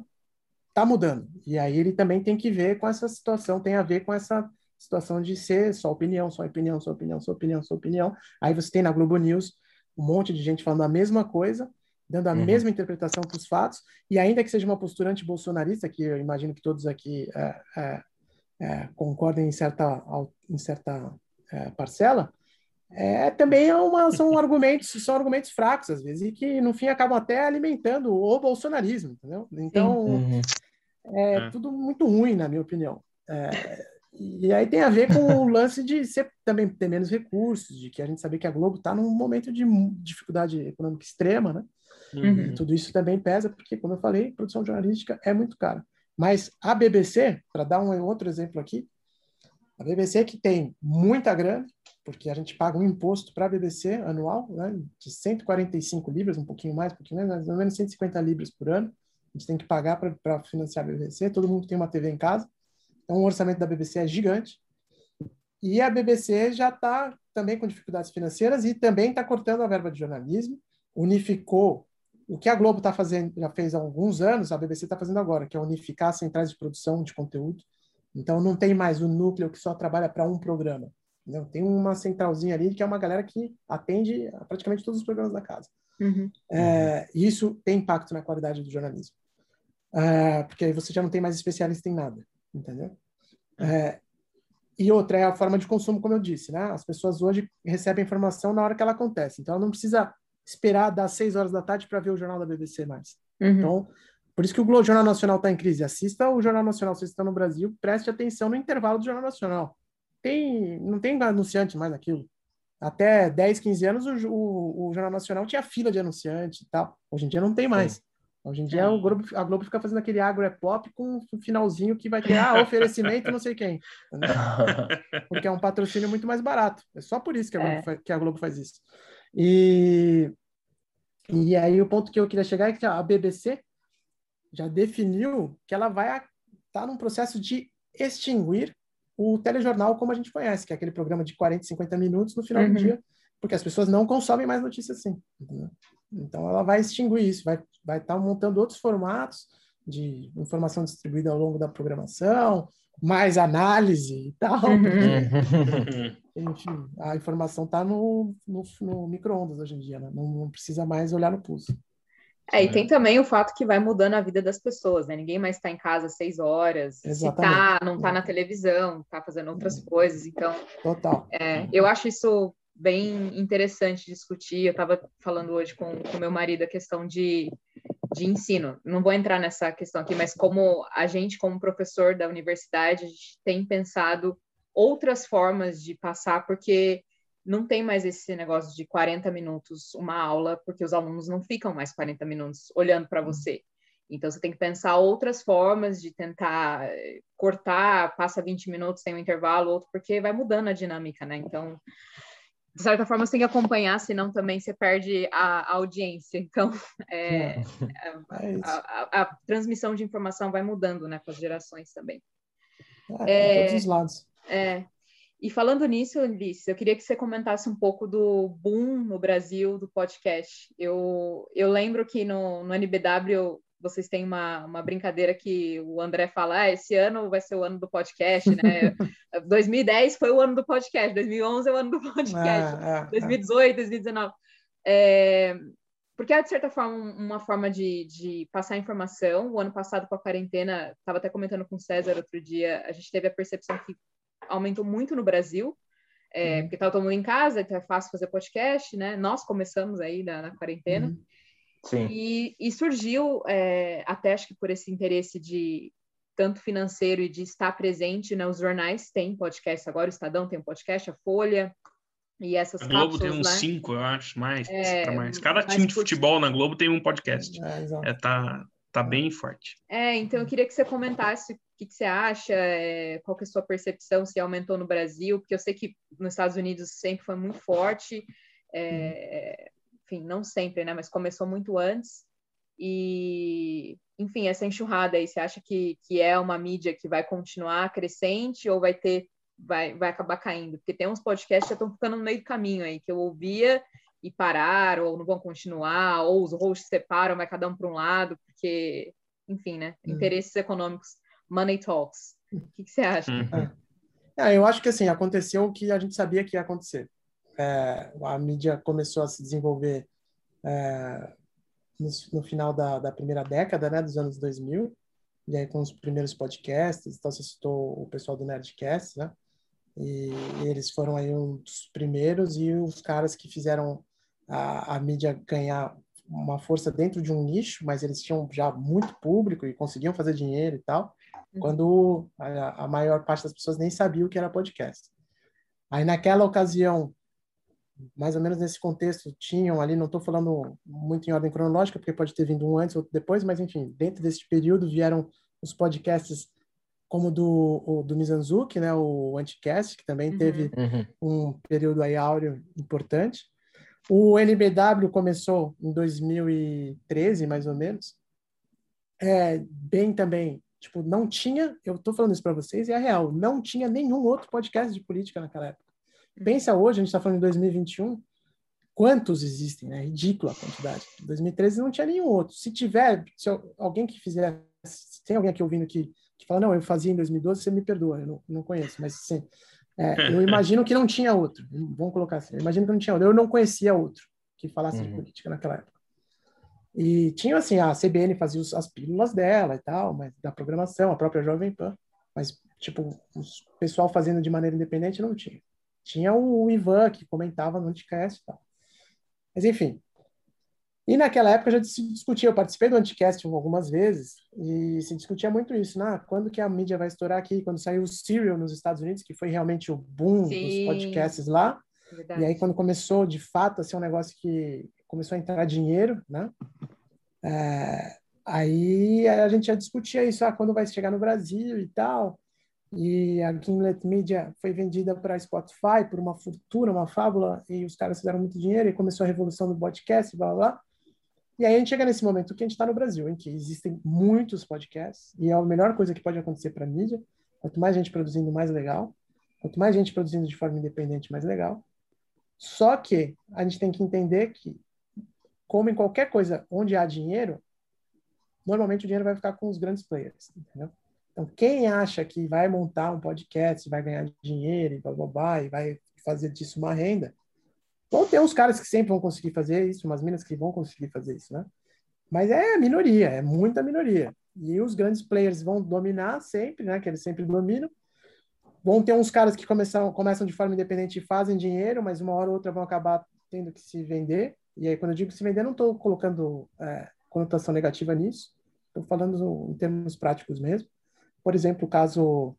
está mudando. E aí ele também tem que ver com essa situação, tem a ver com essa situação de ser só opinião, só opinião, só opinião, só opinião, só opinião. Aí você tem na Globo News um monte de gente falando a mesma coisa, dando a uhum. mesma interpretação para os fatos, e ainda que seja uma postura antibolsonarista, que eu imagino que todos aqui é, é, é, concordem em certa, em certa é, parcela, é, também é uma, são argumentos são argumentos fracos às vezes e que no fim acabam até alimentando o bolsonarismo, entendeu? Então uhum. É, é, tudo muito ruim, na minha opinião. É, e aí tem a ver com o lance de ser, também ter menos recursos, de que a gente sabe que a Globo está num momento de dificuldade econômica extrema, né? Uhum. tudo isso também pesa, porque, como eu falei, produção jornalística é muito cara. Mas a BBC, para dar um outro exemplo aqui, a BBC que tem muita grana, porque a gente paga um imposto para a BBC anual, né, de 145 libras, um pouquinho mais, um pouquinho menos, mais ou menos 150 libras por ano a gente tem que pagar para financiar a BBC. Todo mundo tem uma TV em casa. Então, o orçamento da BBC é gigante. E a BBC já está também com dificuldades financeiras e também está cortando a verba de jornalismo. Unificou o que a Globo está fazendo, já fez há alguns anos, a BBC está fazendo agora, que é unificar centrais de produção de conteúdo. Então, não tem mais o núcleo que só trabalha para um programa. Não, tem uma centralzinha ali que é uma galera que atende praticamente todos os programas da casa. Uhum. É, isso tem impacto na qualidade do jornalismo. É, porque aí você já não tem mais especialista em nada, entendeu? É, e outra é a forma de consumo, como eu disse, né? As pessoas hoje recebem informação na hora que ela acontece, então ela não precisa esperar das seis horas da tarde para ver o jornal da BBC mais. Uhum. Então, por isso que o Jornal Nacional está em crise. Assista o Jornal Nacional, se está no Brasil, preste atenção no intervalo do Jornal Nacional. Tem, não tem anunciante mais naquilo. até 10, 15 anos, o, o, o, Jornal Nacional tinha fila de anunciante e tal. Hoje em dia não tem mais. Hoje em dia é. o Globo, a Globo fica fazendo aquele agro é pop com um finalzinho que vai ter ah, oferecimento não sei quem. Porque é um patrocínio muito mais barato. É só por isso que a Globo, é. faz, que a Globo faz isso. E, e aí o ponto que eu queria chegar é que a BBC já definiu que ela vai estar tá num processo de extinguir o telejornal como a gente conhece, que é aquele programa de 40, 50 minutos no final uhum. do dia, porque as pessoas não consomem mais notícias assim. Entendeu? Então ela vai extinguir isso, vai vai estar tá montando outros formatos de informação distribuída ao longo da programação, mais análise e tal. Uhum. Enfim, a informação está no, no, no micro-ondas hoje em dia, né? não, não, precisa mais olhar no pulso. É, e tem também o fato que vai mudando a vida das pessoas, né? Ninguém mais está em casa seis horas, Exatamente. se tá, não está na televisão, está fazendo outras coisas, então... Total. É, eu acho isso bem interessante discutir. Eu estava falando hoje com o meu marido a questão de, de ensino. Não vou entrar nessa questão aqui, mas como a gente, como professor da universidade, a gente tem pensado outras formas de passar, porque não tem mais esse negócio de 40 minutos uma aula, porque os alunos não ficam mais 40 minutos olhando para você. Então, você tem que pensar outras formas de tentar eh, cortar, passa 20 minutos, tem um intervalo, outro, porque vai mudando a dinâmica, né? Então, de certa forma, você tem que acompanhar, senão também você perde a, a audiência. Então, é, é, é a, a, a, transmissão de informação vai mudando né, com as gerações também. É, todos os lados. É. E falando nisso, Ulisses, eu queria que você comentasse um pouco do boom no Brasil do podcast. Eu, eu lembro que no, no NBW vocês têm uma, uma brincadeira que o André fala, ah, esse ano vai ser o ano do podcast, né? 2010 foi o ano do podcast, 2011 é o ano do podcast, ah, ah, 2018, 2019. É, porque é, de certa forma, uma forma de, de passar informação. O ano passado, com a quarentena, estava até comentando com o César outro dia, a gente teve a percepção que aumentou muito no Brasil, é, uhum. porque estava todo mundo em casa, então é fácil fazer podcast, né? Nós começamos aí na, na quarentena. Uhum. Sim. E, e surgiu, é, até acho que por esse interesse de tanto financeiro e de estar presente, né? Os jornais têm podcast agora, o Estadão tem um podcast, a Folha, e essas A Globo tem uns né? cinco, eu acho, mais, é, mais. Cada time de futebol na Globo tem um podcast. É, é, tá, tá bem forte. É, então eu queria que você comentasse o que, que você acha, é, qual que é a sua percepção, se aumentou no Brasil, porque eu sei que nos Estados Unidos sempre foi muito forte, é, enfim, não sempre, né? Mas começou muito antes. E, enfim, essa enxurrada aí, você acha que, que é uma mídia que vai continuar crescente ou vai ter, vai, vai acabar caindo? Porque tem uns podcasts que já estão ficando no meio do caminho aí, que eu ouvia e pararam, ou não vão continuar, ou os hosts separam, vai cada um para um lado, porque, enfim, né? Hum. Interesses econômicos, money talks. O que, que você acha? Uhum. É, eu acho que assim, aconteceu o que a gente sabia que ia acontecer é, a mídia começou a se desenvolver é, no, no, final da, da, primeira década, né, dos anos 2000, e aí com os primeiros podcasts, então você citou o pessoal do Nerdcast, né, e, e eles foram aí um dos primeiros e os caras que fizeram a, a mídia ganhar uma força dentro de um nicho, mas eles tinham já muito público e conseguiam fazer dinheiro e tal, uhum. quando a, a maior parte das pessoas nem sabia o que era podcast. Aí naquela ocasião mais ou menos nesse contexto, tinham ali, não estou falando muito em ordem cronológica, porque pode ter vindo um antes, outro depois, mas enfim, dentro desse período vieram os podcasts como do, o, do Mizanzuki, né, o Anticast, que também uhum. teve uhum. um período aí áureo importante. O NBW começou em 2013, mais ou menos. É, bem também, tipo, não tinha, eu estou falando isso para vocês, e é real, não tinha nenhum outro podcast de política naquela época. Pensa hoje, a gente está falando em 2021, quantos existem, né? Ridícula a quantidade. Em 2013 não tinha nenhum outro. Se tiver, se alguém que fizer, se tem alguém aqui ouvindo que, que fala, não, eu fazia em 2012, você me perdoa, eu não, não conheço, mas sim. É, eu imagino que não tinha outro. Vamos colocar assim. Eu imagino que não tinha outro. Eu não conhecia outro que falasse uhum. de política naquela época. E tinha assim, a CBN fazia as pílulas dela e tal, mas da programação, a própria Jovem Pan, mas tipo, o pessoal fazendo de maneira independente não tinha. Tinha o Ivan que comentava no Anticast e tal. Mas enfim. E naquela época já se discutia, eu participei do Anticast algumas vezes, e se discutia muito isso, né? Quando que a mídia vai estourar aqui? Quando saiu o Serial nos Estados Unidos, que foi realmente o boom Sim. dos podcasts lá. Verdade. E aí, quando começou, de fato, a ser um negócio que começou a entrar dinheiro, né? É, aí a gente já discutia isso, ah, quando vai chegar no Brasil e tal. E a Gimlet Media foi vendida para Spotify por uma fortuna, uma fábula, e os caras fizeram muito dinheiro e começou a revolução do podcast, blá blá blá. E aí a gente chega nesse momento que a gente está no Brasil, em que existem muitos podcasts, e é a melhor coisa que pode acontecer para a mídia. Quanto mais gente produzindo, mais legal. Quanto mais gente produzindo de forma independente, mais legal. Só que a gente tem que entender que, como em qualquer coisa onde há dinheiro, normalmente o dinheiro vai ficar com os grandes players, entendeu? Então, quem acha que vai montar um podcast, vai ganhar dinheiro e blá, blá, blá, e vai fazer disso uma renda, vão ter uns caras que sempre vão conseguir fazer isso, umas minas que vão conseguir fazer isso, né? Mas é minoria, é muita minoria. E os grandes players vão dominar sempre, né? Que eles sempre dominam. Vão ter uns caras que começam, começam de forma independente e fazem dinheiro, mas uma hora ou outra vão acabar tendo que se vender. E aí, quando eu digo se vender, não estou colocando é, conotação negativa nisso. Estou falando em termos práticos mesmo. Por exemplo, o caso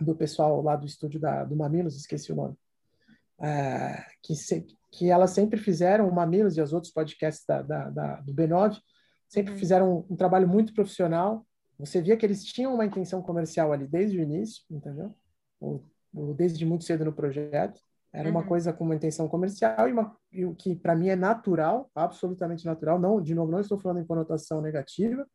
do pessoal lá do estúdio da, do Mamilos, esqueci o nome, é, que, se, que elas sempre fizeram, o Mamilos e os outros podcasts da, da, da do B9, sempre uhum. fizeram um, um, trabalho muito profissional. Você via que eles tinham uma intenção comercial ali desde o início, entendeu? Ou, ou desde muito cedo no projeto. Era uma uhum. coisa com uma intenção comercial e, uma, e o que para mim é natural, absolutamente natural. Não, de novo, não estou falando em conotação negativa,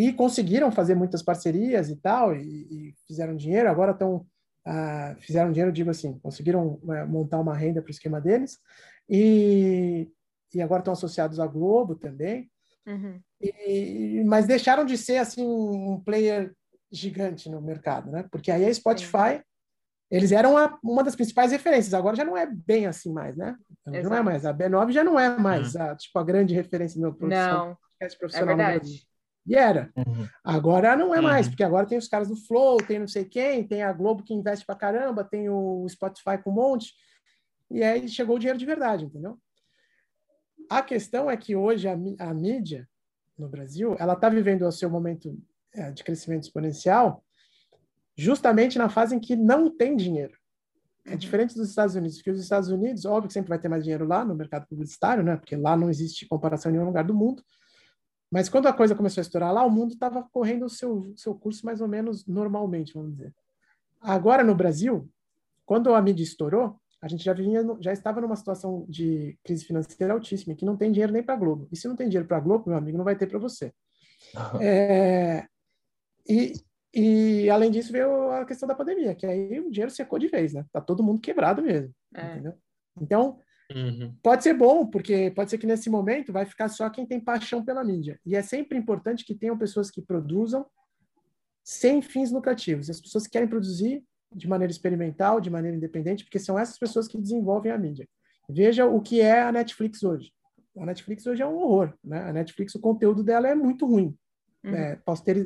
e conseguiram fazer muitas parcerias e tal, e, e fizeram dinheiro, agora estão, uh, fizeram dinheiro, digo assim, conseguiram uh, montar uma renda para o esquema deles, e, e agora estão associados à Globo também, uhum. e, mas deixaram de ser, assim, um player gigante no mercado, né? Porque aí a Spotify, Sim. eles eram a, uma das principais referências, agora já não é bem assim mais, né? Exato. Não é mais, a B9 já não é mais, uhum. a, tipo, a grande referência no produção, não, profissional é verdade. E era. Uhum. Agora não é mais, uhum. porque agora tem os caras do Flow, tem não sei quem, tem a Globo que investe pra caramba, tem o Spotify com um monte. E aí chegou o dinheiro de verdade, entendeu? A questão é que hoje a, a mídia no Brasil, ela está vivendo o seu momento é, de crescimento exponencial justamente na fase em que não tem dinheiro. É uhum. diferente dos Estados Unidos, porque os Estados Unidos, óbvio que sempre vai ter mais dinheiro lá no mercado publicitário, né? Porque lá não existe comparação em nenhum lugar do mundo. Mas quando a coisa começou a estourar lá, o mundo estava correndo o seu, seu curso mais ou menos normalmente, vamos dizer. Agora, no Brasil, quando a mídia estourou, a gente já, vinha, já estava numa situação de crise financeira altíssima, que não tem dinheiro nem para a Globo. E se não tem dinheiro para a Globo, meu amigo, não vai ter para você. É, e, e, além disso, veio a questão da pandemia, que aí o dinheiro secou de vez, né? Tá todo mundo quebrado mesmo, é. entendeu? Então, Uhum. Pode ser bom, porque pode ser que nesse momento vai ficar só quem tem paixão pela mídia. E é sempre importante que tenham pessoas que produzam sem fins lucrativos. As pessoas que querem produzir de maneira experimental, de maneira independente, porque são essas pessoas que desenvolvem a mídia. Veja o que é a Netflix hoje. A Netflix hoje é um horror. Né? A Netflix, o conteúdo dela é muito ruim. Uhum. É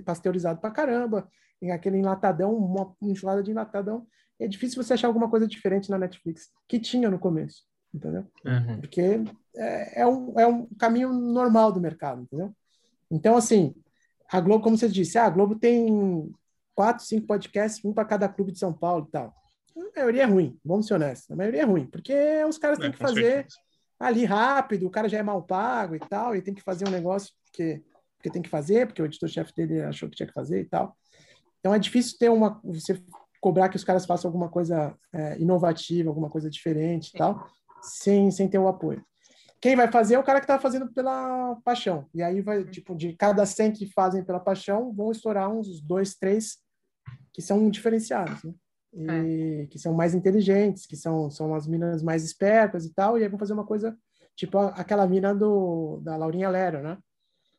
pasteurizado pra caramba, em aquele enlatadão, uma enxurrada de enlatadão. É difícil você achar alguma coisa diferente na Netflix, que tinha no começo entendeu? Uhum. Porque é, é, um, é um caminho normal do mercado, entendeu? Então, assim, a Globo, como você disse, ah, a Globo tem quatro, cinco podcasts, um para cada clube de São Paulo e tal. A maioria é ruim, vamos ser honestos. A maioria é ruim, porque os caras têm é, que fazer certeza. ali rápido, o cara já é mal pago e tal, e tem que fazer um negócio porque, porque tem que fazer, porque o editor-chefe dele achou que tinha que fazer e tal. Então é difícil ter uma. Você cobrar que os caras façam alguma coisa é, inovativa, alguma coisa diferente e tal sem, sem ter o apoio. Quem vai fazer é o cara que está fazendo pela paixão. E aí vai, tipo, de cada 100 que fazem pela paixão, vão estourar uns dois, três que são diferenciados, né? E é. que são mais inteligentes, que são, são as minas mais espertas e tal, e aí vão fazer uma coisa tipo aquela mina do, da Laurinha Lero, né?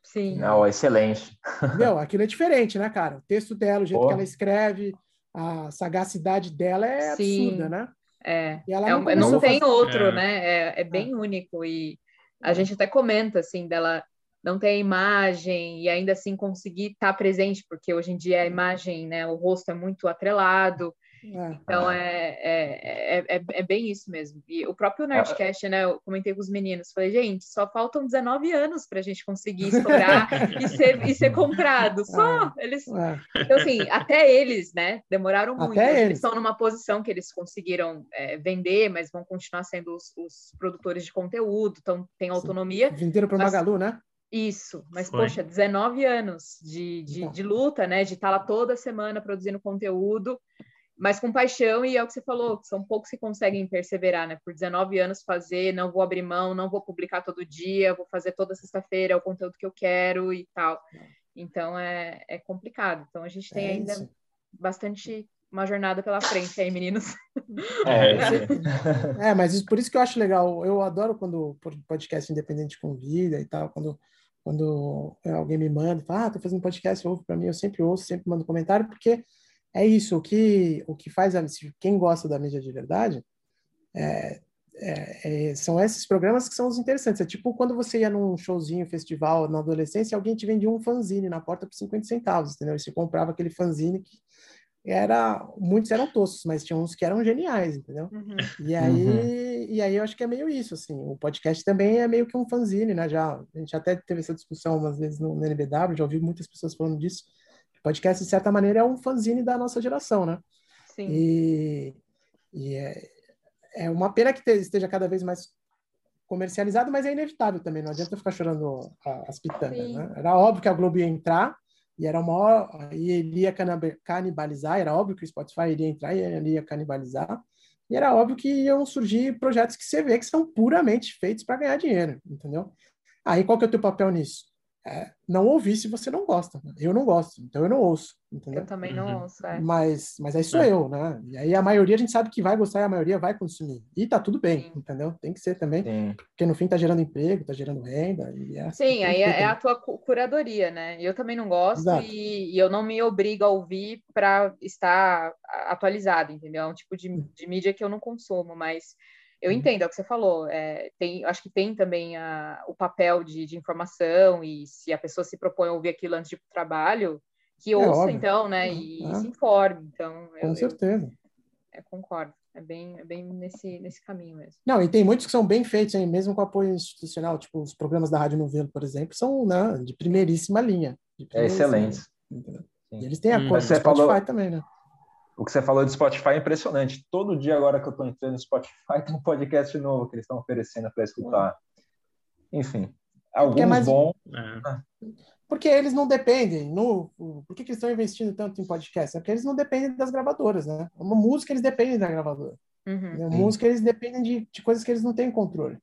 Sim. Não, excelente. Meu, aquilo é diferente, né, cara? O texto dela, o jeito Pô. que ela escreve, a sagacidade dela é Sim. absurda, né? É, é não, não tem outro, é. né? É, é bem é. único e a gente até comenta assim dela não ter a imagem e ainda assim conseguir estar tá presente, porque hoje em dia a imagem, né, o rosto é muito atrelado. É. Então é, é, é, é, bem isso mesmo. E o próprio Nerdcast, né? Eu comentei com os meninos, falei, gente, só faltam 19 anos para a gente conseguir estourar e, ser, e ser comprado. Só eles. Então, assim, até eles, né? Demoraram muito. Até eles estão numa posição que eles conseguiram vender, mas vão continuar sendo os, os produtores de conteúdo, então tem autonomia. Venderam para o Magalu, né? Isso, mas Foi. poxa, 19 anos de, de, então. de luta, né? De estar lá toda semana produzindo conteúdo mas com paixão, e é o que você falou, são poucos que conseguem perseverar, né? Por 19 anos fazer, não vou abrir mão, não vou publicar todo dia, vou fazer toda sexta-feira o conteúdo que eu quero e tal. Então é, é complicado. Então a gente tem é ainda isso. bastante uma jornada pela frente aí, meninos. É, é, mas isso, por isso que eu acho legal. Eu adoro quando podcast independente convida e tal, quando quando alguém me manda, fala, ah, tô fazendo podcast, ouve para mim, eu sempre ouço, sempre mando comentário, porque é isso, o que, o que faz, a, quem gosta da mídia de verdade, é, é, é, são esses programas que são os interessantes. É tipo quando você ia num showzinho, festival, na adolescência, alguém te vendia um fanzine na porta por 50 centavos, entendeu? E você comprava aquele fanzine que era, muitos eram toscos, mas tinha uns que eram geniais, entendeu? Uhum. E aí, uhum. e aí eu acho que é meio isso, assim, o podcast também é meio que um fanzine, né? Já, a gente até teve essa discussão umas vezes no, no NBW, já ouvi muitas pessoas falando disso, podcast, de certa maneira, é um fanzine da nossa geração, né? Sim. E, e é, é uma pena que esteja cada vez mais comercializado, mas é inevitável também, não adianta ficar chorando as pitangas, né? Era óbvio que a Globo ia entrar, e era uma e ele ia canibalizar, era óbvio que o Spotify iria entrar e ele ia canibalizar, e era óbvio que iam surgir projetos que você vê que são puramente feitos para ganhar dinheiro, entendeu? Aí qual que é o teu papel nisso? É, não ouvir se você não gosta. Eu não gosto, então eu não ouço. Entendeu? Eu também não uhum. ouço, é. Mas, mas aí sou é. eu, né? E aí a maioria a gente sabe que vai gostar e a maioria vai consumir. E tá tudo bem, Sim. entendeu? Tem que ser também, Sim. porque no fim tá gerando emprego, tá gerando renda. E é, Sim, aí é, é, a tua curadoria, né? Eu também não gosto e, e, eu não me obrigo a ouvir para estar atualizado, entendeu? É um tipo de, de mídia que eu não consumo, mas eu uhum. entendo, é o que você falou. É, tem, acho que tem também a, o papel de, de, informação e se a pessoa se propõe a ouvir aquilo antes de ir para o trabalho, que é ouça, óbvio. então, né? E, é. se informe. Então, Com eu, certeza. Eu, concordo. É bem, é bem nesse, nesse caminho mesmo. Não, e tem muitos que são bem feitos, hein, mesmo com apoio institucional, tipo os programas da Rádio Novelo, por exemplo, são né, de primeiríssima linha. De primeiríssima é excelente. E eles têm a hum, coisa do Spotify falou... também, né? O que você falou de Spotify é impressionante. Todo dia agora que eu estou entrando no Spotify tem um podcast novo que eles estão oferecendo para escutar. Enfim, alguns é mais... bons. É. Porque eles não dependem. No... Por que, que eles estão investindo tanto em podcast? É porque eles não dependem das gravadoras, né? Uma música eles dependem da gravadora. Uhum. Música eles dependem de, de coisas que eles não têm controle.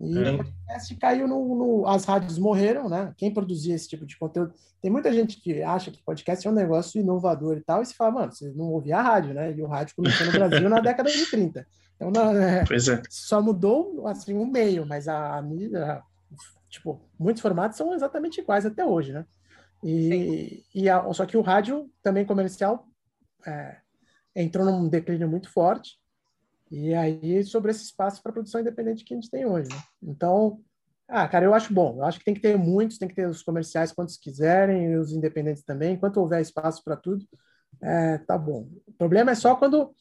E é. o podcast caiu no, no, As rádios morreram, né? Quem produzia esse tipo de conteúdo. Tem muita gente que acha que podcast é um negócio inovador e tal, e se fala, mano, você não ouvia a rádio, né? E o rádio começou no Brasil na década de 30. Então, não, é, é. só mudou assim um meio, mas a mídia, tipo, muitos formatos são exatamente iguais até hoje, né? E, e a, só que o rádio também comercial é, entrou num declínio muito forte e aí, sobre esse espaço para produção independente que a gente tem hoje. Né? Então, ah, cara, eu acho bom. Eu acho que tem que ter muitos, tem que ter os comerciais quantos quiserem, e os independentes também. Enquanto houver espaço para tudo, é, tá bom. O problema é só quando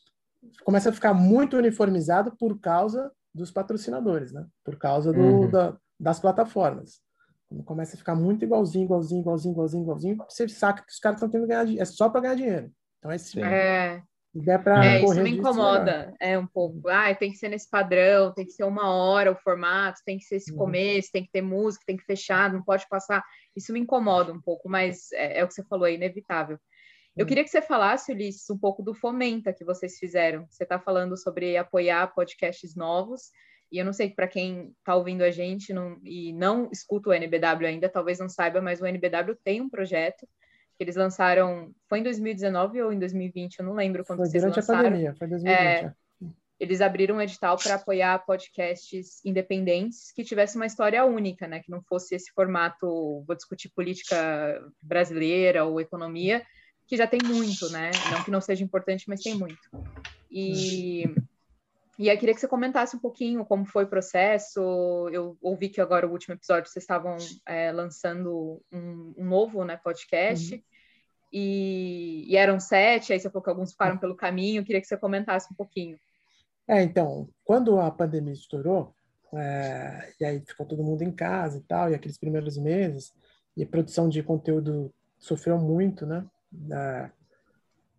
começa a ficar muito uniformizado por causa dos patrocinadores, né? Por causa do, uhum. da, das plataformas. Quando começa a ficar muito igualzinho, igualzinho, igualzinho, igualzinho, igualzinho, você saca que os caras estão tendo ganhar, é só para ganhar dinheiro. Então, esse, é, é, isso me incomoda é um pouco. Ah, tem que ser nesse padrão, tem que ser uma hora o formato, tem que ser esse uhum. começo, tem que ter música, tem que fechar, não pode passar. Isso me incomoda um pouco, mas é, é o que você falou, é inevitável. Eu uhum. queria que você falasse, Ulisses, um pouco do Fomenta que vocês fizeram. Você está falando sobre apoiar podcasts novos, e eu não sei para quem está ouvindo a gente não, e não escuta o NBW ainda, talvez não saiba, mas o NBW tem um projeto eles lançaram, foi em 2019 ou em 2020, eu não lembro quando foi vocês durante lançaram. a pandemia, foi 2020. É, é, eles abriram um edital para apoiar podcasts independentes que tivessem uma história única, né? Que não fosse esse formato, vou discutir política brasileira ou economia, que já tem muito, né? Não que não seja importante, mas tem muito. E e aí queria que você comentasse um pouquinho como foi o processo. Eu ouvi que agora o último episódio vocês estavam é, lançando um, um, novo né, podcast. Uhum. e, e, eram sete, aí você falou que alguns ficaram pelo caminho, queria que você comentasse um pouquinho. É, então, quando a pandemia estourou, é, e aí ficou todo mundo em casa e tal, e aqueles primeiros meses, e a produção de conteúdo sofreu muito, né? É,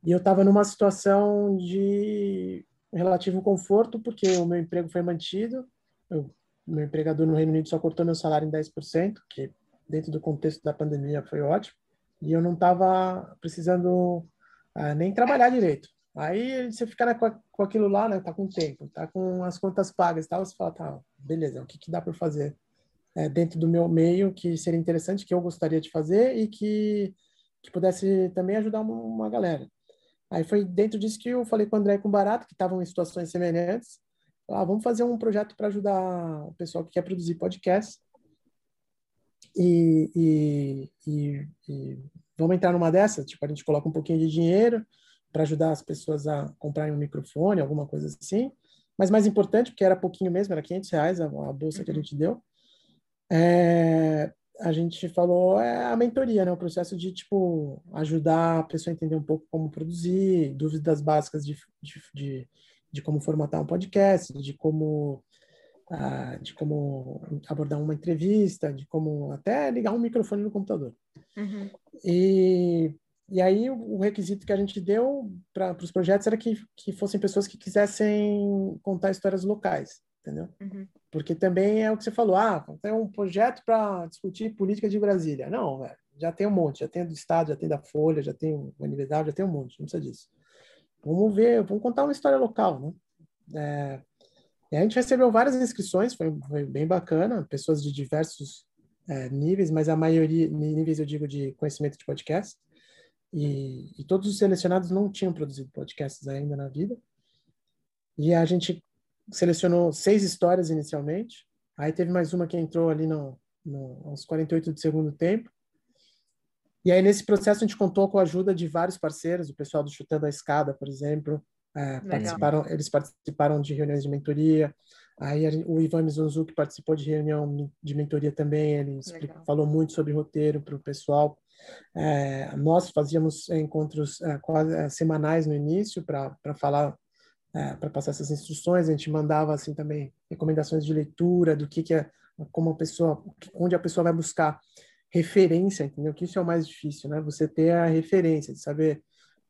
e eu estava numa situação de relativo conforto, porque o meu emprego foi mantido, eu, meu empregador no Reino Unido só cortou meu salário em 10%, que dentro do contexto da pandemia foi ótimo, e eu não estava precisando uh, nem trabalhar direito. Aí você fica né, com, com, aquilo lá, né? Tá com tempo, tá com as contas pagas e tal, você fala, tá, beleza, o que, que dá para fazer é, dentro do meu meio que seria interessante, que eu gostaria de fazer e que, que pudesse também ajudar uma, uma galera. Aí foi dentro disso que eu falei com o André e com o Barato, que estavam em situações semelhantes. Ah, vamos fazer um projeto para ajudar o pessoal que quer produzir podcast. E, e, e, e, vamos entrar numa dessas? Tipo, a gente coloca um pouquinho de dinheiro para ajudar as pessoas a comprarem um microfone, alguma coisa assim. Mas mais importante, porque era pouquinho mesmo, era 500 reais a, a bolsa que a uhum. gente deu. É, a gente falou é a mentoria, né? O processo de, tipo, ajudar a pessoa a entender um pouco como produzir, dúvidas básicas de, de, de, de como formatar um podcast, de como, uh, de como abordar uma entrevista, de como até ligar um microfone no computador. Uhum. E, e aí o requisito que a gente deu para os projetos era que, que fossem pessoas que quisessem contar histórias locais entendeu? Uhum. Porque também é o que você falou, ah, tem um projeto para discutir política de Brasília. Não, velho, já tem um monte, já tem do Estado, já tem da Folha, já tem o Universidade, já tem um monte, não precisa disso. Vamos ver, vamos contar uma história local, né? É, a gente recebeu várias inscrições, foi, foi bem bacana, pessoas de diversos é, níveis, mas a maioria, níveis eu digo de conhecimento de podcast, e, e todos os selecionados não tinham produzido podcasts ainda na vida. E a gente selecionou seis histórias inicialmente, aí teve mais uma que entrou ali no, no, aos 48 do segundo tempo. E aí, nesse processo, a gente contou com a ajuda de vários parceiros, o pessoal do Chutando a Escada, por exemplo, é, participaram, eles participaram de reuniões de mentoria. Aí o Ivan Mizunzuki participou de reunião de mentoria também, ele explicou, falou muito sobre roteiro para o pessoal. É, nós fazíamos encontros é, quase é, semanais no início para falar é, para passar essas instruções. A gente mandava assim também recomendações de leitura do que que é, como a pessoa, onde a pessoa vai buscar referência, entendeu? Que isso é o mais difícil, né? Você ter a referência de saber,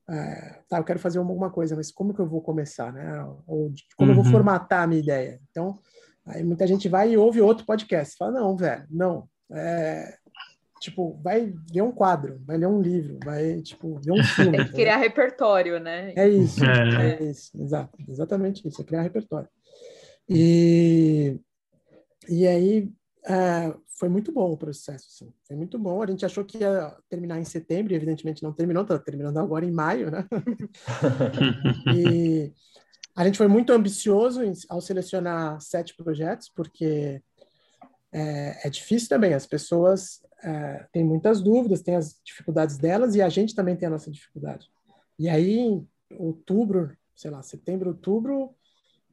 é, tá, eu quero fazer alguma coisa, mas como que eu vou começar, né? Ou como uhum. eu vou uhum. formatar a minha ideia. Então, aí muita gente vai e ouve outro podcast, fala não, velho, não. É, tipo, vai ler um quadro, vai ler um livro, vai, tipo, ver um filme. Tem que criar repertório, né? É isso, é. é isso, exato, exatamente isso, é criar repertório. E, e aí, é, foi muito bom o processo, assim, foi muito bom. A gente achou que ia terminar em setembro, e evidentemente não terminou, está terminando agora em maio, né? e a gente foi muito ambicioso ao selecionar sete projetos, porque é, é difícil também. As pessoas é, têm muitas dúvidas, têm as dificuldades delas e a gente também tem a nossa dificuldade. E aí, em outubro, sei lá, setembro, outubro,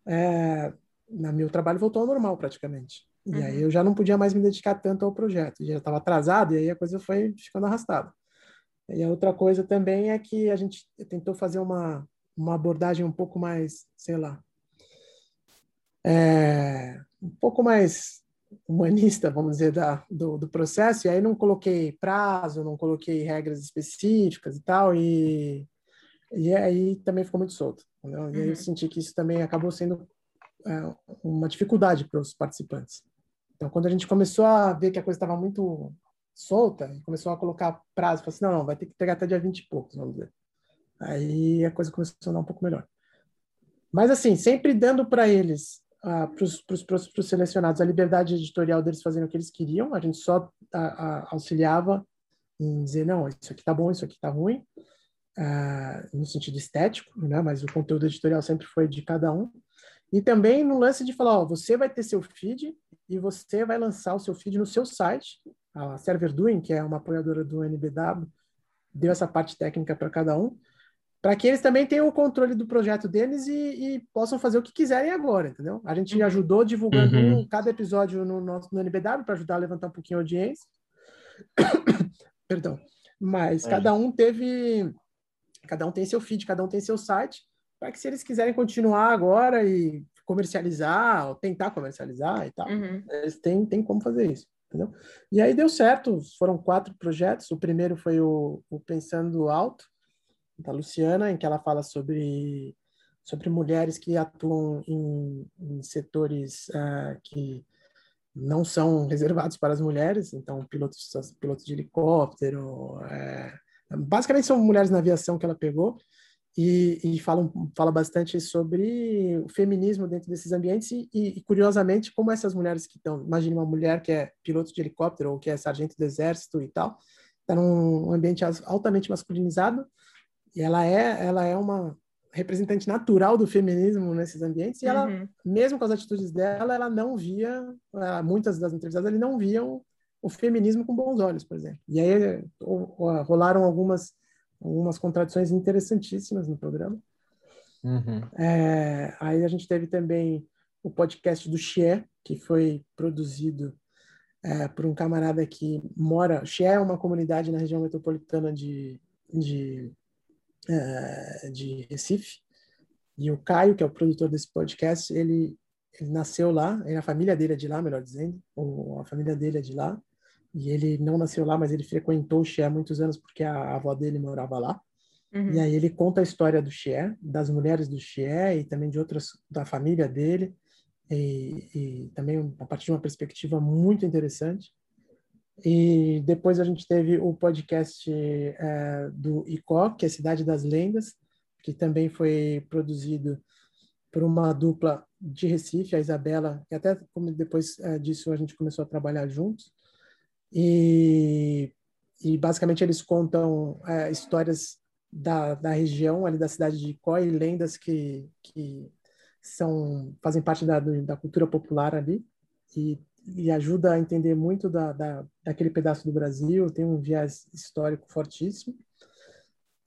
é, na meu trabalho voltou ao normal praticamente. E uhum. aí eu já não podia mais me dedicar tanto ao projeto, já estava atrasado e aí a coisa foi ficando arrastada. E a outra coisa também é que a gente tentou fazer uma, uma abordagem um pouco mais, sei lá, é, um pouco mais humanista, vamos dizer, da, do, do, processo, e aí não coloquei prazo, não coloquei regras específicas e tal, e, e aí também ficou muito solto. Entendeu? E aí eu uhum. senti que isso também acabou sendo é, uma dificuldade para os participantes. Então, quando a gente começou a ver que a coisa estava muito solta, começou a colocar prazo, falou assim, não, não, vai ter que pegar até dia 20 e poucos, vamos dizer. Aí a coisa começou a andar um pouco melhor. Mas, assim, sempre dando para eles uh, para os selecionados a liberdade editorial deles fazerem o que eles queriam, a gente só a, a, auxiliava em dizer, não, isso aqui tá bom, isso aqui tá ruim, uh, no sentido estético, né? mas o conteúdo editorial sempre foi de cada um. E também no lance de falar, ó, você vai ter seu feed e você vai lançar o seu feed no seu site. A Server Doing, que é uma apoiadora do NBW, deu essa parte técnica para cada um para que eles também tenham o controle do projeto deles e, e, possam fazer o que quiserem agora, entendeu? A gente uhum. ajudou divulgando uhum. cada episódio no nosso no NBW para ajudar a levantar um pouquinho a audiência. Perdão. Mas é. cada um teve, cada um tem seu feed, cada um tem seu site, para que se eles quiserem continuar agora e comercializar, ou tentar comercializar e tal, uhum. eles têm, têm como fazer isso. Entendeu? E aí deu certo, foram quatro projetos. O primeiro foi o, o Pensando Alto, da Luciana, em que ela fala sobre, sobre mulheres que atuam em, em setores uh, que não são reservados para as mulheres, então pilotos, pilotos de helicóptero, é, basicamente são mulheres na aviação que ela pegou, e, e fala, fala bastante sobre o feminismo dentro desses ambientes e, e, curiosamente, como essas mulheres que estão... Imagine uma mulher que é piloto de helicóptero ou que é sargento do exército e tal, está num ambiente altamente masculinizado e ela é, ela é uma representante natural do feminismo nesses ambientes e ela, uhum. mesmo com as atitudes dela, ela não via, muitas das entrevistadas ali não viam o feminismo com bons olhos, por exemplo. E aí rolaram algumas algumas contradições interessantíssimas no programa. Uhum. É, aí a gente teve também o podcast do Xie, que foi produzido é, por um camarada que mora. Xie é uma comunidade na região metropolitana de, de, é, de Recife. E o Caio, que é o produtor desse podcast, ele, ele nasceu lá, a família dele é de lá, melhor dizendo, ou a família dele é de lá. E ele não nasceu lá, mas ele frequentou o Xé há muitos anos porque a avó dele morava lá. Uhum. E aí ele conta a história do Xé, das mulheres do Xé e também de outras da família dele. E, e, também a partir de uma perspectiva muito interessante. E depois a gente teve o podcast é, do ICO, que é Cidade das Lendas, que também foi produzido por uma dupla de Recife, a Isabela, que até depois é, disso a gente começou a trabalhar juntos. E, e basicamente eles contam é, histórias da, da região, ali da cidade de Icó, e lendas que, que são, fazem parte da, da cultura popular ali. E, e ajuda a entender muito da, da, daquele pedaço do Brasil, tem um viés histórico fortíssimo.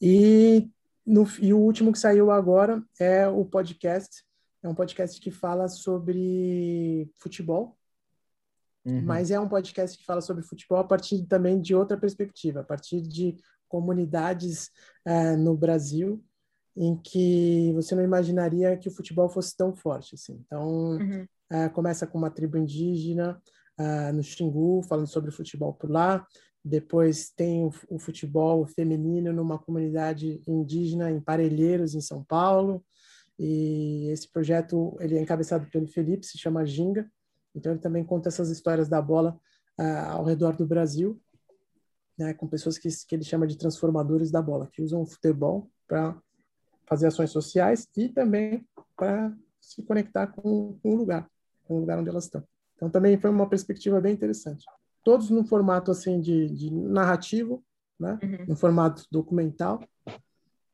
E, no, e o último que saiu agora é o podcast, é um podcast que fala sobre futebol, Uhum. Mas é um podcast que fala sobre futebol a partir também de outra perspectiva, a partir de comunidades uh, no Brasil em que você não imaginaria que o futebol fosse tão forte assim. Então, uhum. Uh, começa com uma tribo indígena uh, no Xingu, falando sobre futebol por lá. Depois tem o, o, futebol feminino numa comunidade indígena em Parelheiros, em São Paulo. E esse projeto ele é encabeçado pelo Felipe, se chama Ginga. Então ele também conta essas histórias da bola uh, ao redor do Brasil, né, com pessoas que, que ele chama de transformadores da bola, que usam o futebol para fazer ações sociais e também para se conectar com, com o lugar, com o lugar onde elas estão. Então também foi uma perspectiva bem interessante. Todos no formato assim de, de narrativo, né, uhum. no formato documental.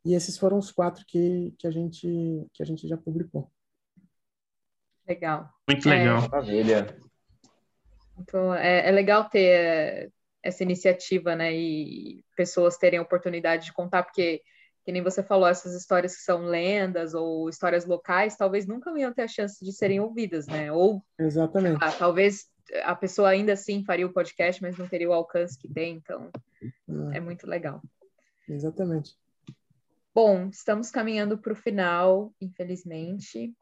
E esses foram os quatro que, que a gente que a gente já publicou. Legal. Muito legal. É, Maravilha. Então, é, é legal ter essa iniciativa, né? E pessoas terem a oportunidade de contar, porque, que nem você falou, essas histórias que são lendas ou histórias locais, talvez nunca iam ter a chance de serem ouvidas, né? Ou Exatamente. Ah, talvez a pessoa ainda assim faria o podcast, mas não teria o alcance que tem, então é, é muito legal. Exatamente. Bom, estamos caminhando para o final, infelizmente.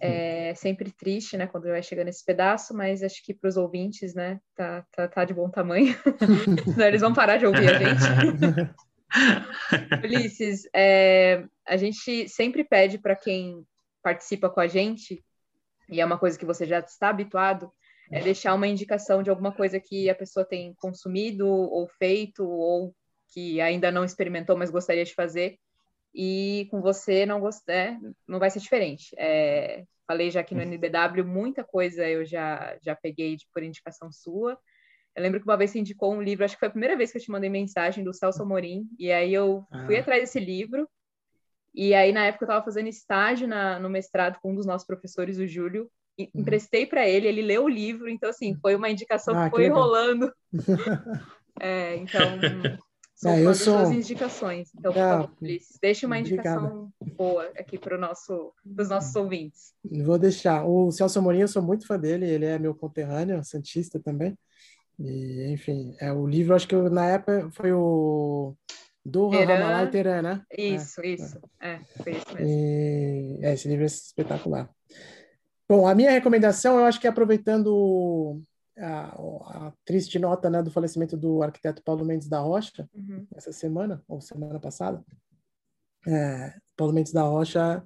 É sempre triste, né, quando vai chegando esse pedaço, mas acho que para os ouvintes, né, tá, tá, tá de bom tamanho. Senão eles vão parar de ouvir a gente. Ulisses, é, a gente sempre pede para quem participa com a gente, e é uma coisa que você já está habituado, é deixar uma indicação de alguma coisa que a pessoa tem consumido ou feito, ou que ainda não experimentou, mas gostaria de fazer e com você não gostar, é, não vai ser diferente. É, falei já aqui no NBW, muita coisa eu já, já peguei por indicação sua. Eu lembro que uma vez você indicou um livro, acho que foi a primeira vez que eu te mandei mensagem do Celso Amorim, e aí eu fui ah. atrás desse livro, e aí na época eu estava fazendo estágio na, no mestrado com um dos nossos professores, o Júlio, e uhum. emprestei para ele, ele leu o livro, então assim, foi uma indicação ah, que foi enrolando. é, então, são é, eu sou... suas indicações. Então, por ah, favor, deixe uma indicação obrigada. boa aqui para nosso, os nossos ouvintes. Vou deixar. O Celso Amorim, eu sou muito fã dele, ele é meu conterrâneo, santista também. E, enfim, é, o livro, acho que na época foi o Doha, Ramallah e Teherã, né? Isso, é, isso. É. é, foi isso mesmo. E, é, esse livro é espetacular. Bom, a minha recomendação, eu acho que aproveitando a, a, triste nota né, do falecimento do arquiteto Paulo Mendes da Rocha, uhum. essa semana, ou semana passada, é, Paulo Mendes da Rocha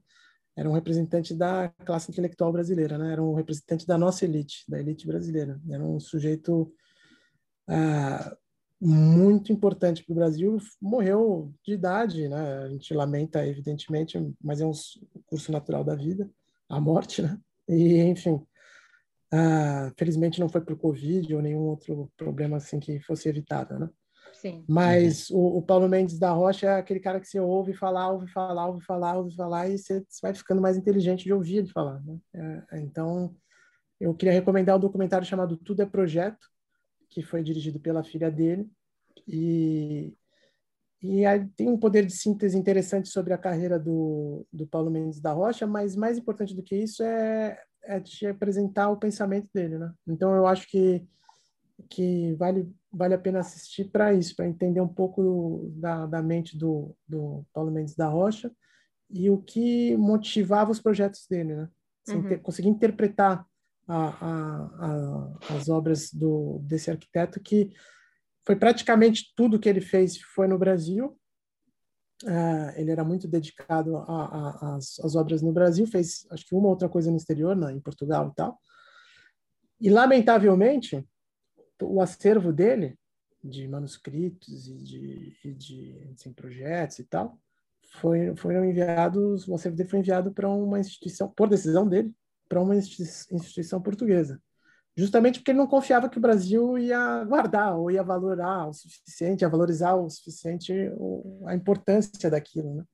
era um representante da classe intelectual brasileira, né? era um representante da nossa elite, da elite brasileira. Era um sujeito é, muito importante para o Brasil. Morreu de idade, né? a gente lamenta, evidentemente, mas é um curso natural da vida, a morte, né? E, enfim, ah, felizmente não foi por Covid ou nenhum outro problema assim que fosse evitado, né? Sim. Mas uhum. o, o, Paulo Mendes da Rocha é aquele cara que você ouve falar, ouve falar, ouve falar, ouve falar, e você, você vai ficando mais inteligente de ouvir ele falar. Né? É, então, eu queria recomendar o um documentário chamado Tudo é Projeto, que foi dirigido pela filha dele, e, e tem um poder de síntese interessante sobre a carreira do, do Paulo Mendes da Rocha, mas mais importante do que isso é é te apresentar o pensamento dele, né? Então eu acho que que vale vale a pena assistir para isso, para entender um pouco da, da mente do, do Paulo Mendes da Rocha e o que motivava os projetos dele, né? Assim, uhum. ter, conseguir interpretar a, a, a, as obras do desse arquiteto que foi praticamente tudo que ele fez foi no Brasil Uh, ele era muito dedicado às obras no Brasil, fez acho que uma outra coisa no exterior, né, em Portugal e tal. E, lamentavelmente, o acervo dele, de manuscritos e de, e de assim, projetos e tal, foi, foram enviados, o acervo dele foi enviado para uma instituição, por decisão dele, para uma instituição portuguesa justamente porque ele não confiava que o Brasil ia guardar ou ia valorar o suficiente, ia valorizar o suficiente a importância daquilo, né?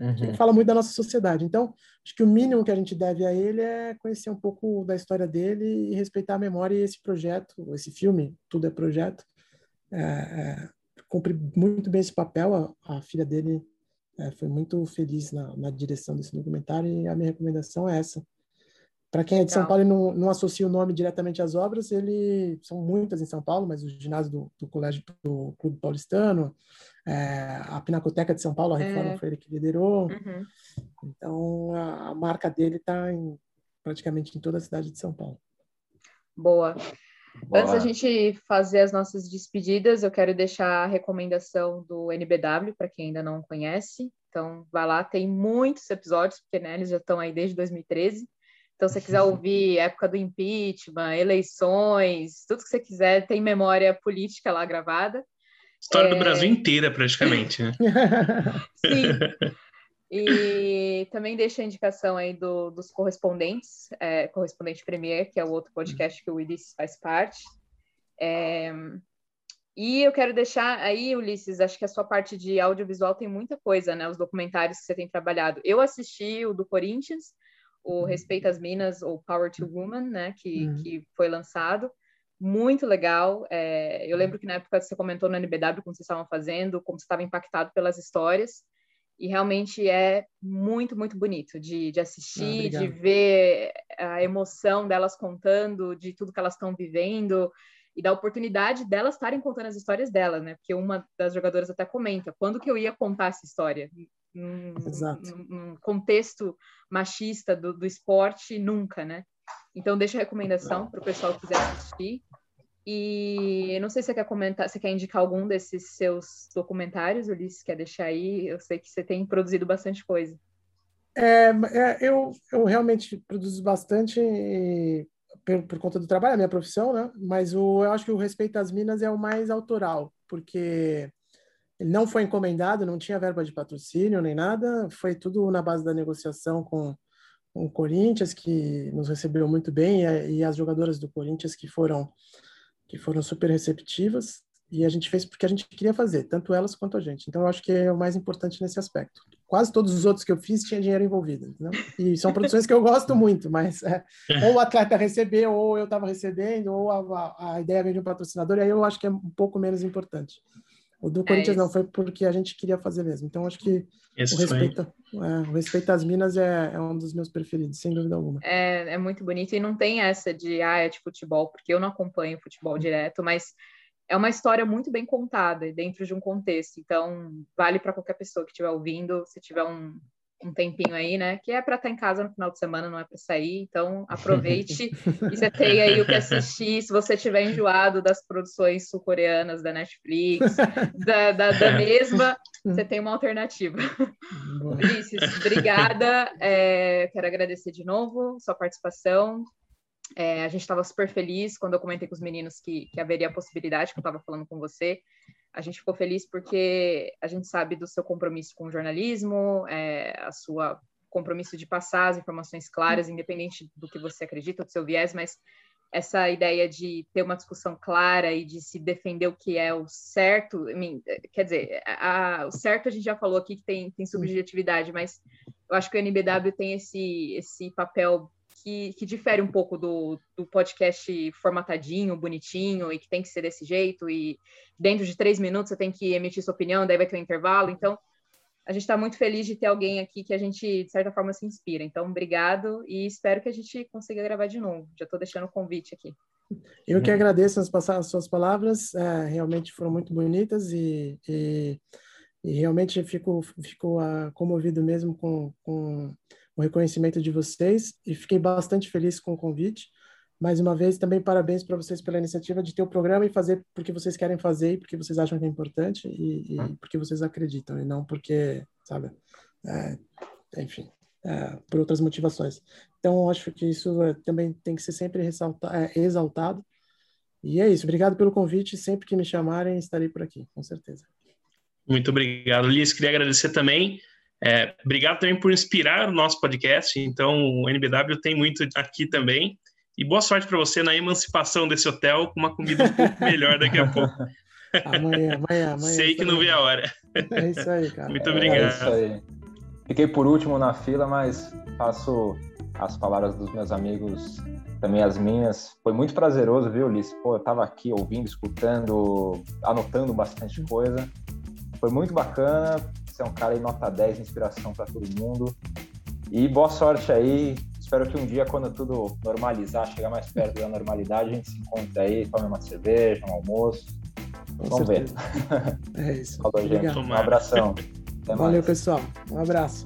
Uhum. Ele fala muito da nossa sociedade. Então, acho que o mínimo que a gente deve a ele é conhecer um pouco da história dele e respeitar a memória e esse projeto, esse filme, tudo é projeto, é, é, cumpre muito bem esse papel. A, a filha dele é, foi muito feliz na, na direção desse documentário e a minha recomendação é essa para quem é de São Paulo e não, não associa o nome diretamente às obras, ele são muitas em São Paulo, mas o ginásio do, do colégio do Clube Paulistano, é, a Pinacoteca de São Paulo, a é. reforma é. foi ele que liderou. Uhum. Então a, a, marca dele está praticamente em toda a cidade de São Paulo. Boa. Boa. Antes da gente fazer as nossas despedidas, eu quero deixar a recomendação do NBW para quem ainda não conhece. Então, vai lá, tem muitos episódios, porque né, eles já estão aí desde 2013. Então, se você quiser ouvir época do impeachment, eleições, tudo que você quiser, tem memória política lá gravada. História é... do Brasil inteira, praticamente, né? Sim. E também deixa a indicação aí do, dos correspondentes, é, correspondente Premier, que é o outro podcast que o Ulisses faz parte. É, e eu quero deixar aí, Ulisses, acho que a sua parte de audiovisual tem muita coisa, né? Os documentários que você tem trabalhado. Eu assisti o do Corinthians, o. Respeita as Minas, ou Power to Woman, né, que, uhum. que foi lançado. Muito legal. É, eu lembro que na época você comentou no NBW como vocês estavam fazendo, como você estava impactado pelas histórias. E realmente é muito, muito bonito de, de assistir, ah, de ver a emoção delas contando, de tudo que elas estão vivendo e da oportunidade delas estarem contando as histórias delas, né? Porque uma das jogadoras até comenta, quando que eu ia contar essa história? Num, num contexto machista do, do, esporte, nunca, né? Então, deixa a recomendação para o pessoal que quiser assistir. E não sei se você quer comentar, você quer indicar algum desses seus documentários, Ulisses, quer deixar aí? Eu sei que você tem produzido bastante coisa. É, é, eu, eu realmente produzo bastante por, por, conta do trabalho, a minha profissão, né? Mas o, eu acho que o Respeito às Minas é o mais autoral, porque ele não foi encomendado, não tinha verba de patrocínio nem nada, foi tudo na base da negociação com, o Corinthians, que nos recebeu muito bem, e, e as jogadoras do Corinthians que foram, que foram super receptivas, e a gente fez porque a gente queria fazer, tanto elas quanto a gente. Então, eu acho que é o mais importante nesse aspecto. Quase todos os outros que eu fiz tinha dinheiro envolvido, né? E são produções que eu gosto muito, mas é, ou o atleta recebeu, ou eu estava recebendo, ou a, a, a ideia vem de um patrocinador, e aí eu acho que é um pouco menos importante. O do é Corinthians não, foi porque a gente queria fazer mesmo. Então, acho que o respeito, é, o respeito às Minas é, é, um dos meus preferidos, sem dúvida alguma. É, é muito bonito e não tem essa de, ah, é de futebol, porque eu não acompanho futebol direto, mas é uma história muito bem contada dentro de um contexto. Então, vale para qualquer pessoa que estiver ouvindo, se tiver um, um tempinho aí, né? Que é para estar tá em casa no final de semana, não é para sair. Então, aproveite e você tem aí o que assistir. Se você estiver enjoado das produções sul-coreanas da Netflix, da, da, da, mesma, você tem uma alternativa. Ulisses, obrigada. É, quero agradecer de novo sua participação. É, a gente estava super feliz quando eu comentei com os meninos que, que haveria a possibilidade, que eu estava falando com você, a gente ficou feliz porque a gente sabe do seu compromisso com o jornalismo, é, a sua compromisso de passar as informações claras, independente do que você acredita, do seu viés, mas essa ideia de ter uma discussão clara e de se defender o que é o certo, quer dizer, a, a, o certo a gente já falou aqui que tem, tem subjetividade, mas eu acho que o NBW tem esse, esse papel que, que difere um pouco do, do podcast formatadinho, bonitinho, e que tem que ser desse jeito, e dentro de três minutos você tem que emitir sua opinião, daí vai ter um intervalo. Então, a gente está muito feliz de ter alguém aqui que a gente, de certa forma, se inspira. Então, obrigado e espero que a gente consiga gravar de novo. Já estou deixando o convite aqui. Eu que agradeço as, as suas palavras, é, realmente foram muito bonitas e, e, e realmente fico, fico uh, comovido mesmo com, com o reconhecimento de vocês e fiquei bastante feliz com o convite. Mais uma vez, também parabéns para vocês pela iniciativa de ter o programa e fazer porque vocês querem fazer e porque vocês acham que é importante e, e porque vocês acreditam e não porque, sabe, é, enfim, é, por outras motivações. Então, acho que isso é, também tem que ser sempre ressalta, é, exaltado. E é isso. Obrigado pelo convite. Sempre que me chamarem, estarei por aqui, com certeza. Muito obrigado, Liz. Queria agradecer também é, obrigado também por inspirar o nosso podcast. Então, o NBW tem muito aqui também. E boa sorte para você na emancipação desse hotel com uma comida um pouco melhor daqui a pouco. Amanhã, amanhã, amanhã. Sei que não vi a hora. É isso aí, cara. Muito obrigado. É isso aí. Fiquei por último na fila, mas faço as palavras dos meus amigos, também as minhas. Foi muito prazeroso, viu, Ulisses? Pô, eu tava aqui ouvindo, escutando, anotando bastante coisa. Foi muito bacana. Você é um cara aí nota 10, inspiração para todo mundo. E boa sorte aí. Espero que um dia, quando tudo normalizar, chegar mais perto da normalidade, a gente se encontre aí, tome uma cerveja, um almoço. Com Vamos certeza. ver. É isso. Falou, gente. Um abração. Até Valeu, mais. pessoal. Um abraço.